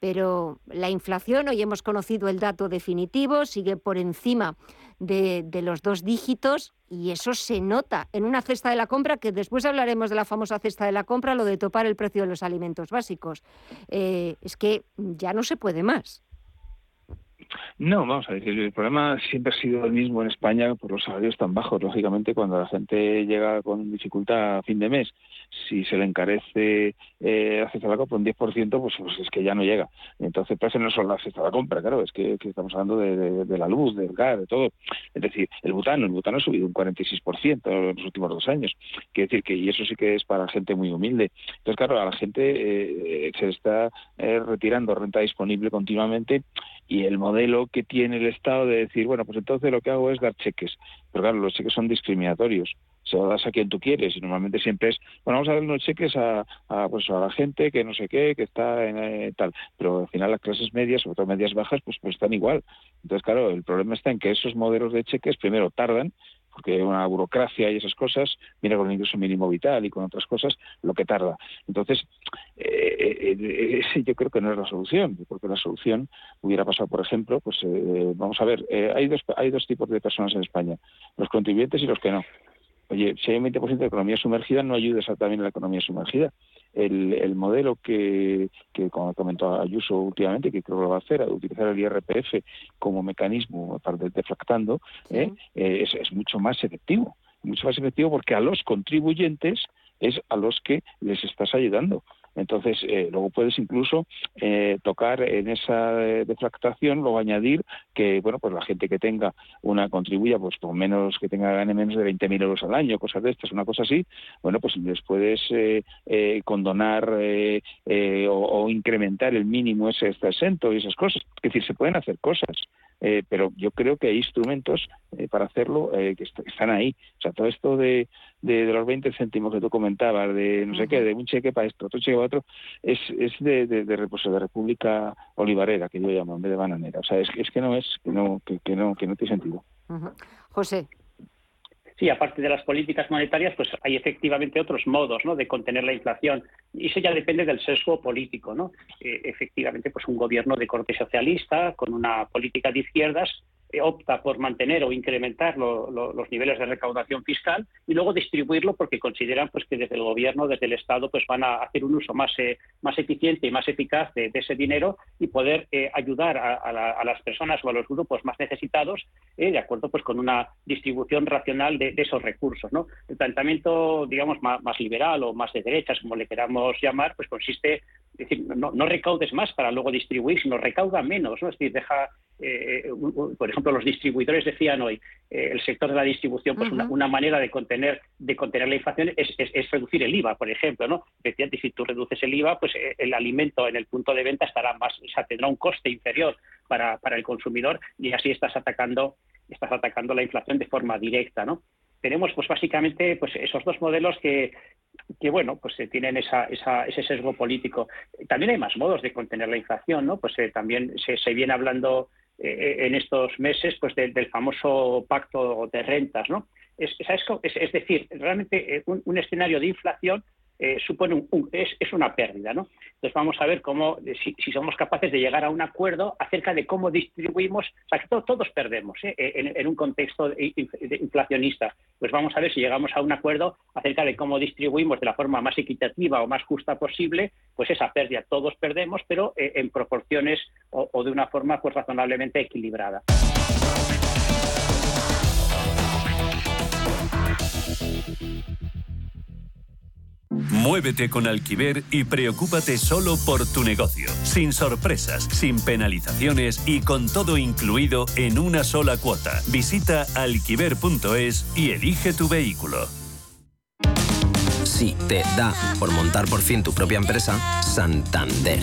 pero la inflación, hoy hemos conocido el dato definitivo, sigue por encima de, los dos dígitos y eso se nota en una cesta de la compra, que después hablaremos de la famosa cesta de la compra, lo de topar el precio de los alimentos básicos. Eh, es que ya no se puede más. No, vamos a decir, el problema siempre ha sido el mismo en España por los salarios tan bajos. Lógicamente, cuando la gente llega con dificultad a fin de mes, si se le encarece eh, la cesta de la compra un 10%, pues, pues, es que ya no llega. Entonces, pues no solo la cesta de la compra, claro, es que, estamos hablando de, la luz, del gas, de todo. Es decir, el butano, el butano ha subido un 46% en los últimos dos años. Quiere decir que, y eso sí que es para gente muy humilde. Entonces, claro, a la gente eh, se está eh, retirando renta disponible continuamente y el modelo que tiene el Estado de decir, bueno, pues entonces lo que hago es dar cheques. Pero claro, los cheques son discriminatorios. Se lo das a quien tú quieres y normalmente siempre es, bueno, vamos a dar unos cheques a, pues a la gente que no sé qué, que está en eh, tal. Pero al final las clases medias, sobre todo medias bajas, pues, pues están igual. Entonces, claro, el problema está en que esos modelos de cheques primero tardan porque una burocracia y esas cosas, viene con el ingreso mínimo vital y con otras cosas, lo que tarda. Entonces, eh, eh, eh yo creo que no es la solución, porque la solución hubiera pasado, por ejemplo, pues vamos a ver, hay, dos, hay dos tipos de personas en España, los contribuyentes y los que no. Oye, si hay un 20% de economía sumergida, no ayuda exactamente a la economía sumergida el, modelo que, que, como comentó Ayuso últimamente, que creo que lo va a hacer, a utilizar el IRPF como mecanismo para deflactando, ¿eh? Eh, es, es mucho más efectivo. Mucho más efectivo porque a los contribuyentes es a los que les estás ayudando. Entonces, eh, luego puedes incluso eh, tocar en esa deflactación, luego añadir que, bueno, pues la gente que tenga una contribuya, pues por menos, que tenga gane menos de 20.000 euros al año, cosas de estas, una cosa así, bueno, pues les puedes eh, condonar o, incrementar el mínimo ese exento y esas cosas. Es decir, se pueden hacer cosas. Pero yo creo que hay instrumentos para hacerlo que están ahí. O sea, todo esto de, de, los 20 céntimos que tú comentabas, de no sé qué, de un cheque para esto, otro cheque para otro, es, es de, de, de, de República Olivarera, que yo llamo, en vez de bananera. O sea, es, es que no es, que no, que, no, que no tiene sentido. José. Sí, aparte de las políticas monetarias, pues hay efectivamente otros modos ¿no? de contener la inflación. Y eso ya depende del sesgo político. ¿no? Eh, efectivamente, pues un gobierno de corte socialista, con una política de izquierdas, opta por mantener o incrementar los niveles de recaudación fiscal y luego distribuirlo porque consideran pues que desde el gobierno, desde el Estado, pues van a hacer un uso más, eh, más eficiente y más eficaz de, ese dinero y poder eh, ayudar a, las personas o a los grupos más necesitados eh, de acuerdo pues con una distribución racional de, esos recursos. ¿no? El planteamiento, digamos, más, liberal o más de derechas, como le queramos llamar, pues consiste es decir, no, recaudes más para luego distribuir, sino recauda menos, ¿no? Es decir, deja, eh, por ejemplo, los distribuidores decían hoy, eh, el sector de la distribución, pues una, manera de contener, de contener la inflación es, reducir el IVA, por ejemplo, ¿no? Decían si tú reduces el IVA, pues eh, el alimento en el punto de venta estará más, o sea, tendrá un coste inferior para, para el consumidor y así estás atacando, estás atacando la inflación de forma directa, ¿no? Tenemos pues básicamente pues esos dos modelos que, que bueno, pues eh, tienen esa, ese sesgo político. También hay más modos de contener la inflación, ¿no? Pues eh, también se, viene hablando eh, en estos meses pues del famoso pacto de rentas, ¿no? Es, es, decir, realmente un, escenario de inflación eh, supone un, es, una pérdida. ¿no? Entonces vamos a ver cómo, si, somos capaces de llegar a un acuerdo acerca de cómo distribuimos, o sea, que todos perdemos ¿eh? en, un contexto inflacionista. Pues vamos a ver si llegamos a un acuerdo acerca de cómo distribuimos de la forma más equitativa o más justa posible, pues esa pérdida todos perdemos, pero eh, en proporciones o, o, de una forma pues razonablemente equilibrada. Muévete con Alquiver y preocúpate solo por tu negocio, sin sorpresas, sin penalizaciones y con todo incluido en una sola cuota. Visita alquiver.es y elige tu vehículo. Si te da por montar por fin tu propia empresa, Santander.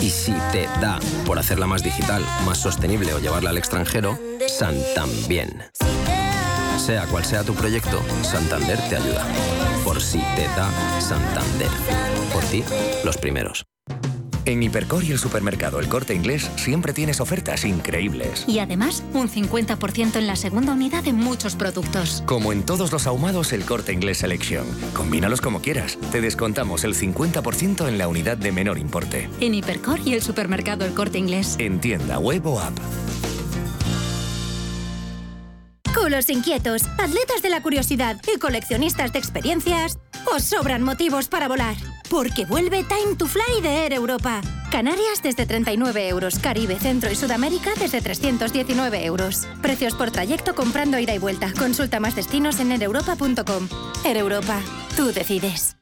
Y si te da por hacerla más digital, más sostenible o llevarla al extranjero, Santambién. Sea cual sea tu proyecto, Santander te ayuda. Por si te da Santander. Por ti, los primeros. En Hipercor y el supermercado El Corte Inglés siempre tienes ofertas increíbles. Y además, un 50% en la segunda unidad de muchos productos. Como en todos los ahumados El Corte Inglés Selection. Combínalos como quieras. Te descontamos el 50% en la unidad de menor importe. En Hipercor y el supermercado El Corte Inglés. En tienda web o app. Culos inquietos, atletas de la curiosidad y coleccionistas de experiencias, os sobran motivos para volar. Porque vuelve Time to Fly de Air Europa. Canarias desde 39 euros, Caribe, Centro y Sudamérica desde 319 euros. Precios por trayecto comprando ida y vuelta. Consulta más destinos en aereuropa.com. Air Europa, tú decides.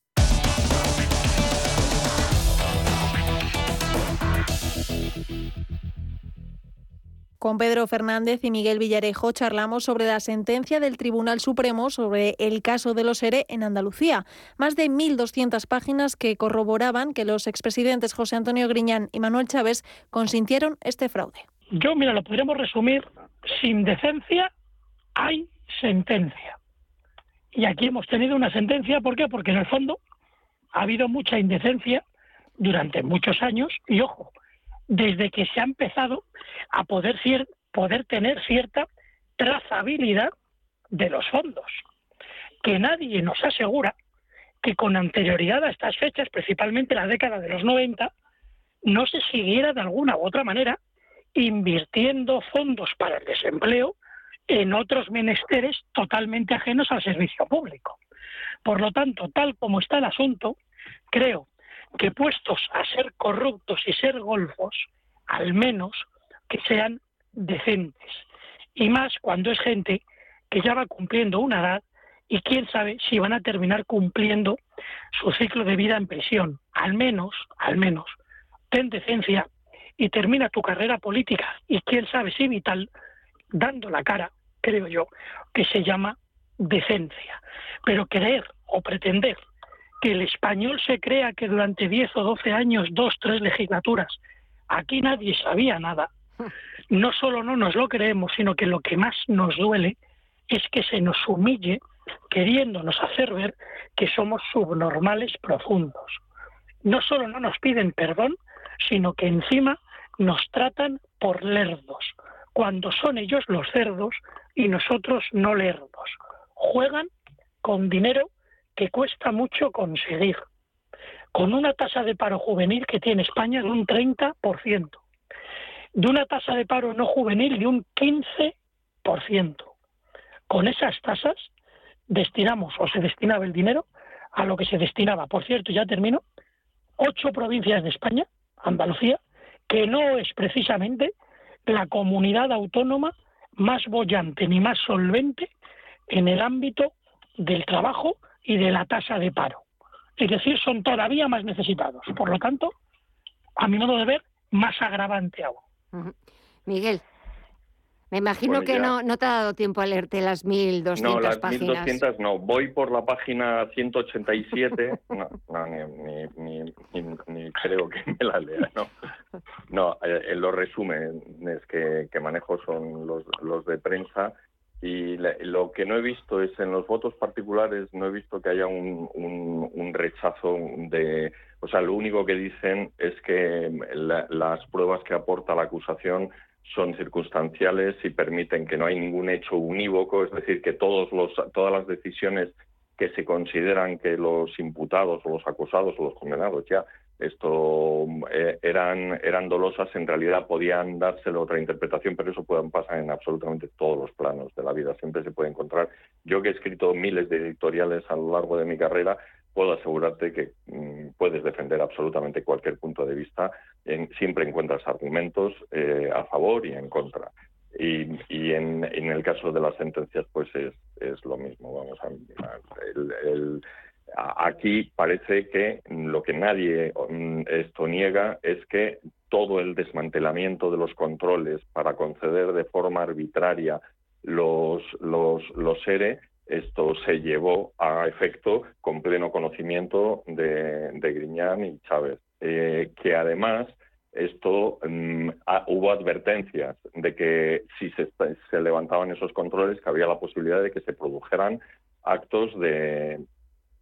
Con Pedro Fernández y Miguel Villarejo charlamos sobre la sentencia del Tribunal Supremo sobre el caso de los ERE en Andalucía. Más de 1.200 páginas que corroboraban que los expresidentes José Antonio Griñán y Manuel Chávez consintieron este fraude. Yo, mira, lo podríamos resumir, sin decencia hay sentencia. Y aquí hemos tenido una sentencia, ¿por qué? Porque en el fondo ha habido mucha indecencia durante muchos años y, ojo, desde que se ha empezado a poder, tener cierta trazabilidad de los fondos, que nadie nos asegura que con anterioridad a estas fechas, principalmente la década de los 90, no se siguiera de alguna u otra manera invirtiendo fondos para el desempleo en otros menesteres totalmente ajenos al servicio público. Por lo tanto, tal como está el asunto, creo que puestos a ser corruptos y ser golfos, al menos que sean decentes. Y más cuando es gente que ya va cumpliendo una edad y quién sabe si van a terminar cumpliendo su ciclo de vida en prisión. Al menos, al menos, ten decencia y termina tu carrera política y quién sabe si vital, dando la cara, creo yo, que se llama decencia. Pero creer o pretender que el español se crea que durante 10 o 12 años, dos, tres legislaturas, aquí nadie sabía nada, no solo no nos lo creemos, sino que lo que más nos duele es que se nos humille queriéndonos hacer ver que somos subnormales profundos. No solo no nos piden perdón, sino que encima nos tratan por lerdos, cuando son ellos los cerdos y nosotros no lerdos. Juegan con dinero que cuesta mucho conseguir, con una tasa de paro juvenil que tiene España de un 30%, de una tasa de paro no juvenil de un 15%. Con esas tasas destinamos o se destinaba el dinero a lo que se destinaba. Por cierto, ya termino, ocho provincias de España, Andalucía, que no es precisamente la comunidad autónoma más bollante ni más solvente en el ámbito del trabajo y de la tasa de paro. Es decir, son todavía más necesitados. Por lo tanto, a mi modo de ver, más agravante aún. Miguel. Me imagino que no, no te ha dado tiempo a leerte las 1.200 no, las páginas. 1.200 no. Voy por la página 187. no, no ni, ni, ni, ni, creo que me la lea. No, no eh, los resúmenes que, que manejo son los, los de prensa y lo que no he visto es en los votos particulares, no he visto que haya un, un, rechazo de... O sea, lo único que dicen es que la, las pruebas que aporta la acusación son circunstanciales y permiten que no hay ningún hecho unívoco, es decir, que todos los, todas las decisiones que se consideran que los imputados o los acusados o los condenados ya esto eh, eran eran dolosas en realidad podían dárselo otra interpretación pero eso puede pasar en absolutamente todos los planos de la vida siempre se puede encontrar yo que he escrito miles de editoriales a lo largo de mi carrera puedo asegurarte que mm, puedes defender absolutamente cualquier punto de vista. siempre encuentras argumentos eh, a favor y en contra. Y, y en, en, el caso de las sentencias, pues es, es lo mismo. Vamos a, el, el, aquí parece que lo que nadie mm, esto niega es que todo el desmantelamiento de los controles para conceder de forma arbitraria los, los, los ERE esto se llevó a efecto con pleno conocimiento de, de Griñán y Chávez, eh, que además esto mm, hubo advertencias de que si se, se, levantaban esos controles que había la posibilidad de que se produjeran actos de,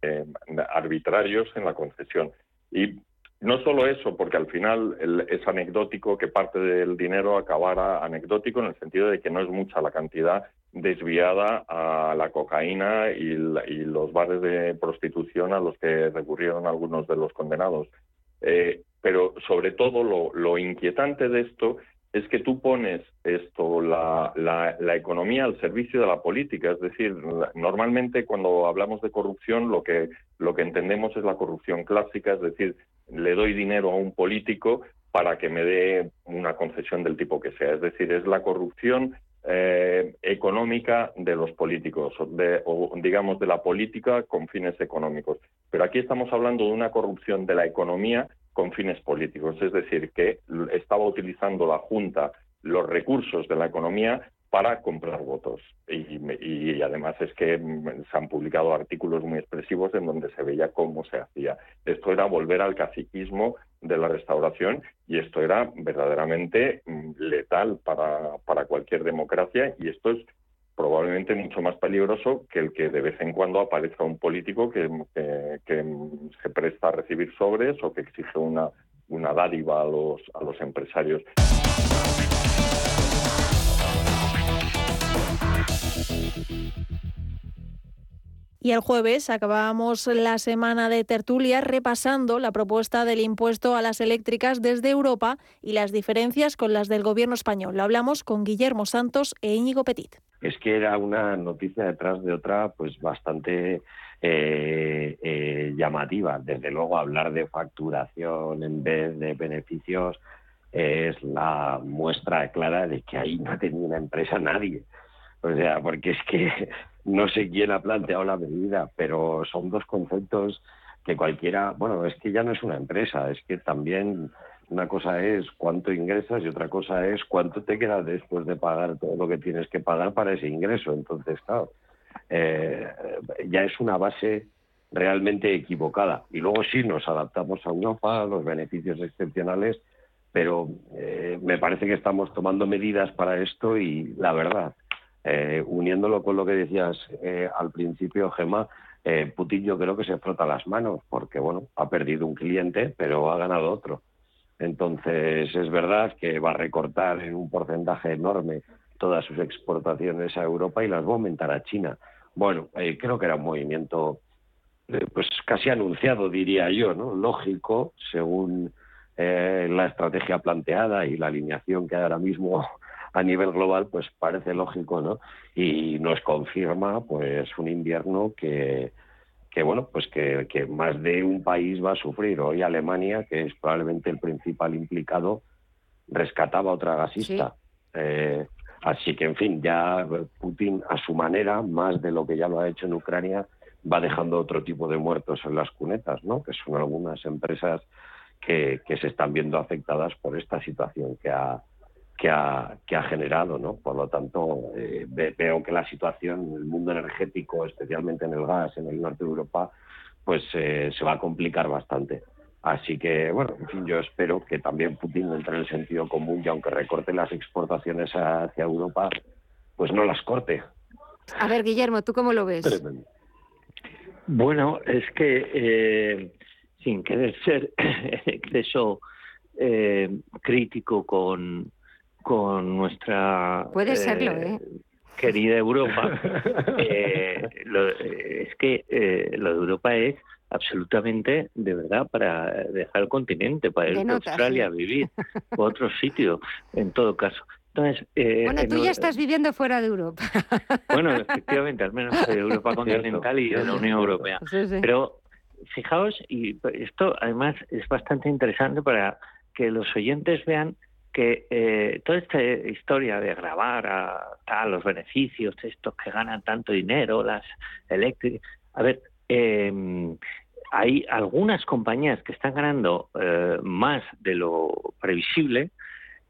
eh, arbitrarios en la concesión. Y no solo eso, porque al final es anecdótico que parte del dinero acabara anecdótico en el sentido de que no es mucha la cantidad desviada a la cocaína y, y, los bares de prostitución a los que recurrieron algunos de los condenados. Eh, pero sobre todo lo, lo, inquietante de esto es que tú pones esto, la, la, economía al servicio de la política. Es decir, normalmente cuando hablamos de corrupción lo que, lo que entendemos es la corrupción clásica, es decir, le doy dinero a un político para que me dé una concesión del tipo que sea. Es decir, es la corrupción eh, económica de los políticos, de, o digamos de la política con fines económicos. Pero aquí estamos hablando de una corrupción de la economía con fines políticos, es decir, que estaba utilizando la Junta los recursos de la economía para comprar votos. Y, y, además es que se han publicado artículos muy expresivos en donde se veía cómo se hacía. Esto era volver al caciquismo de la restauración y esto era verdaderamente mm, letal para, para cualquier democracia y esto es probablemente mucho más peligroso que el que de vez en cuando aparezca un político que, que, que se presta a recibir sobres o que exige una, una dádiva a los, a los empresarios. Y el jueves acabábamos la semana de tertulia repasando la propuesta del impuesto a las eléctricas desde Europa y las diferencias con las del gobierno español. Lo hablamos con Guillermo Santos e Íñigo Petit. Es que era una noticia detrás de otra, pues bastante eh, eh, llamativa. Desde luego, hablar de facturación en vez de beneficios es la muestra clara de que ahí no tenía una empresa nadie. O sea, porque es que no sé quién ha planteado la medida, pero son dos conceptos que cualquiera, bueno, es que ya no es una empresa, es que también una cosa es cuánto ingresas y otra cosa es cuánto te queda después de pagar todo lo que tienes que pagar para ese ingreso. Entonces, claro, eh, ya es una base realmente equivocada. Y luego sí nos adaptamos a Europa, a los beneficios excepcionales, pero eh, me parece que estamos tomando medidas para esto y la verdad, eh, uniéndolo con lo que decías eh, al principio, Gemma, eh, Putin yo creo que se frota las manos porque, bueno, ha perdido un cliente, pero ha ganado otro. Entonces, es verdad que va a recortar en un porcentaje enorme todas sus exportaciones a Europa y las va a aumentar a China. Bueno, eh, creo que era un movimiento pues casi anunciado, diría yo, ¿no? Lógico, según la estrategia planteada y la alineación que hay ahora mismo a nivel global, pues parece lógico, ¿no? Y nos confirma, pues, un invierno que, que bueno, pues que, que más de un país va a sufrir. Hoy Alemania, que es probablemente el principal implicado, rescataba otra gasista. Eh, así que, en fin, ya Putin, a su manera, más de lo que ya lo ha hecho en Ucrania, va dejando otro tipo de muertos en las cunetas, ¿no? Que son algunas empresas que, que se están viendo afectadas por esta situación que ha, que ha, que ha generado, ¿no? Por lo tanto, eh, veo que la situación en el mundo energético, especialmente en el gas en el norte de Europa, pues eh, se va a complicar bastante. Así que, bueno, en fin, yo espero que también Putin entre en el sentido común y aunque recorte las exportaciones hacia Europa, pues no las corte. A ver, Guillermo, ¿tú cómo lo ves? Bueno, es que eh, sin querer ser exceso eh, crítico con, con nuestra Puede serlo, ¿eh? querida Europa, es que lo de Europa es absolutamente, de verdad, para dejar el continente, para ir a Australia a vivir, o otro sitio, en todo caso. Entonces, eh, bueno, tú ya estás viviendo fuera de Europa. Bueno, efectivamente, al menos de Europa continental y de la Unión Europea. Pero fijaos, y esto además es bastante interesante para que los oyentes vean que eh, toda esta historia de grabar a, tal los beneficios, estos que ganan tanto dinero, las eléctricas, a ver, eh, hay algunas compañías que están ganando eh, más de lo previsible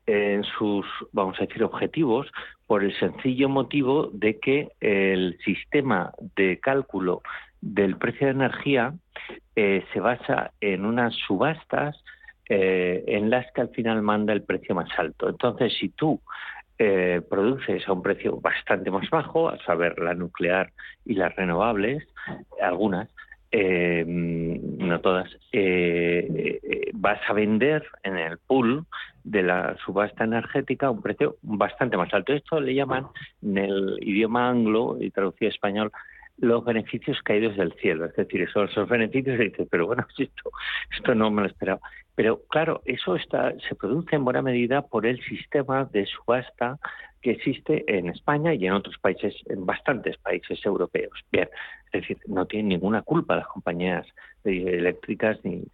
en sus, vamos a decir, objetivos por el sencillo motivo de que el sistema de cálculo del precio de energía eh, se basa en unas subastas eh, en las que al final manda el precio más alto. Entonces, si tú produces a un precio bastante más bajo, a saber, la nuclear y las renovables, algunas, eh, no todas, eh, eh, vas a vender en el pool de la subasta energética a un precio bastante más alto. Esto le llaman en el idioma anglo y traducido a español los beneficios caídos del cielo. Es decir, esos, esos beneficios y dices, pero bueno, esto, esto no me lo esperaba. Pero claro, eso está, se produce en buena medida por el sistema de subasta que existe en España y en otros países, en bastantes países europeos. Bien, es decir, no tienen ninguna culpa las compañías eléctricas ni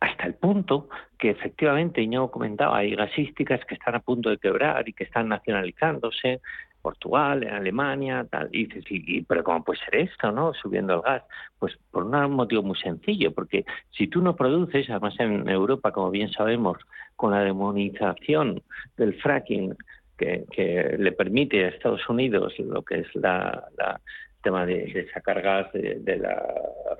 hasta el punto que efectivamente, yo comentaba, hay gasísticas que están a punto de quebrar y que están nacionalizándose, Portugal, en Alemania, tal. Y dices, pero ¿cómo puede ser esto, no? Subiendo el gas. Pues por un motivo muy sencillo, porque si tú no produces, además en Europa, como bien sabemos, con la demonización del fracking que, le permite a Estados Unidos lo que es la, tema de, sacar gas de, la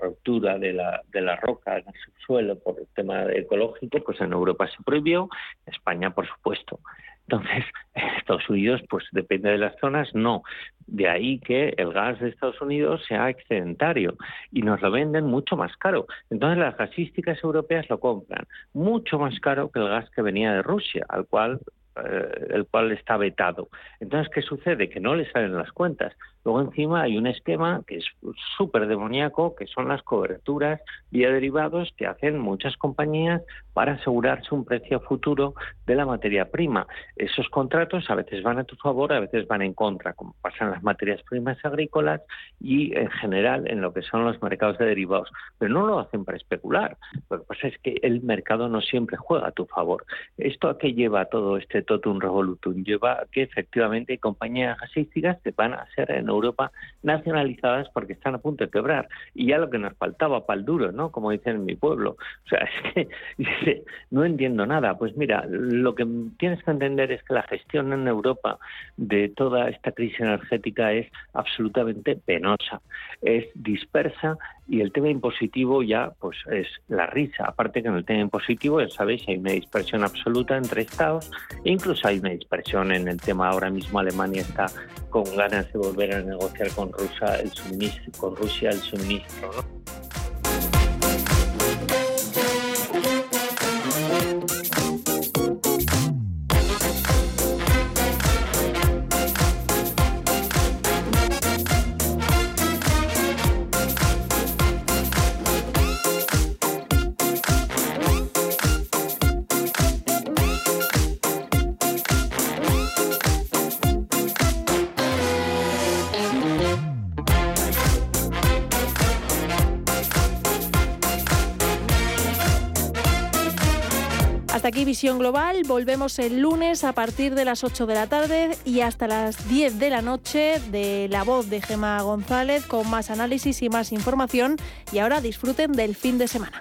ruptura de la, de la roca en el subsuelo por el tema ecológico, pues en Europa se prohibió, en España por supuesto. Entonces, en Estados Unidos, pues depende de las zonas, no. De ahí que el gas de Estados Unidos sea excedentario y nos lo venden mucho más caro. Entonces, las gasísticas europeas lo compran mucho más caro que el gas que venía de Rusia, al cual eh, el cual está vetado. Entonces, ¿qué sucede? Que no le salen las cuentas. Luego encima hay un esquema que es súper demoníaco, que son las coberturas vía derivados que hacen muchas compañías para asegurarse un precio futuro de la materia prima. Esos contratos a veces van a tu favor, a veces van en contra, como pasan las materias primas agrícolas y en general en lo que son los mercados de derivados. Pero no lo hacen para especular. Lo que pasa es que el mercado no siempre juega a tu favor. ¿Esto a qué lleva todo este totum revolutum? Lleva a que efectivamente compañías gasísticas que van a ser en Europa nacionalizadas porque están a punto de quebrar. Y ya lo que nos faltaba, pal duro, ¿no? Como dicen en mi pueblo. O sea, es que dice, no entiendo nada. Pues mira, lo que tienes que entender es que la gestión en Europa de toda esta crisis energética es absolutamente penosa, es dispersa y el tema impositivo ya pues es la risa. Aparte que en el tema impositivo, ya sabéis, hay una dispersión absoluta entre estados, e incluso hay una dispersión en el tema. Ahora mismo Alemania está con ganas de volver a negociar con Rusia el suministro, con Rusia el suministro, Global. Volvemos el lunes a partir de las 8 de la tarde y hasta las 10 de la noche de la voz de Gema González con más análisis y más información. Y ahora disfruten del fin de semana.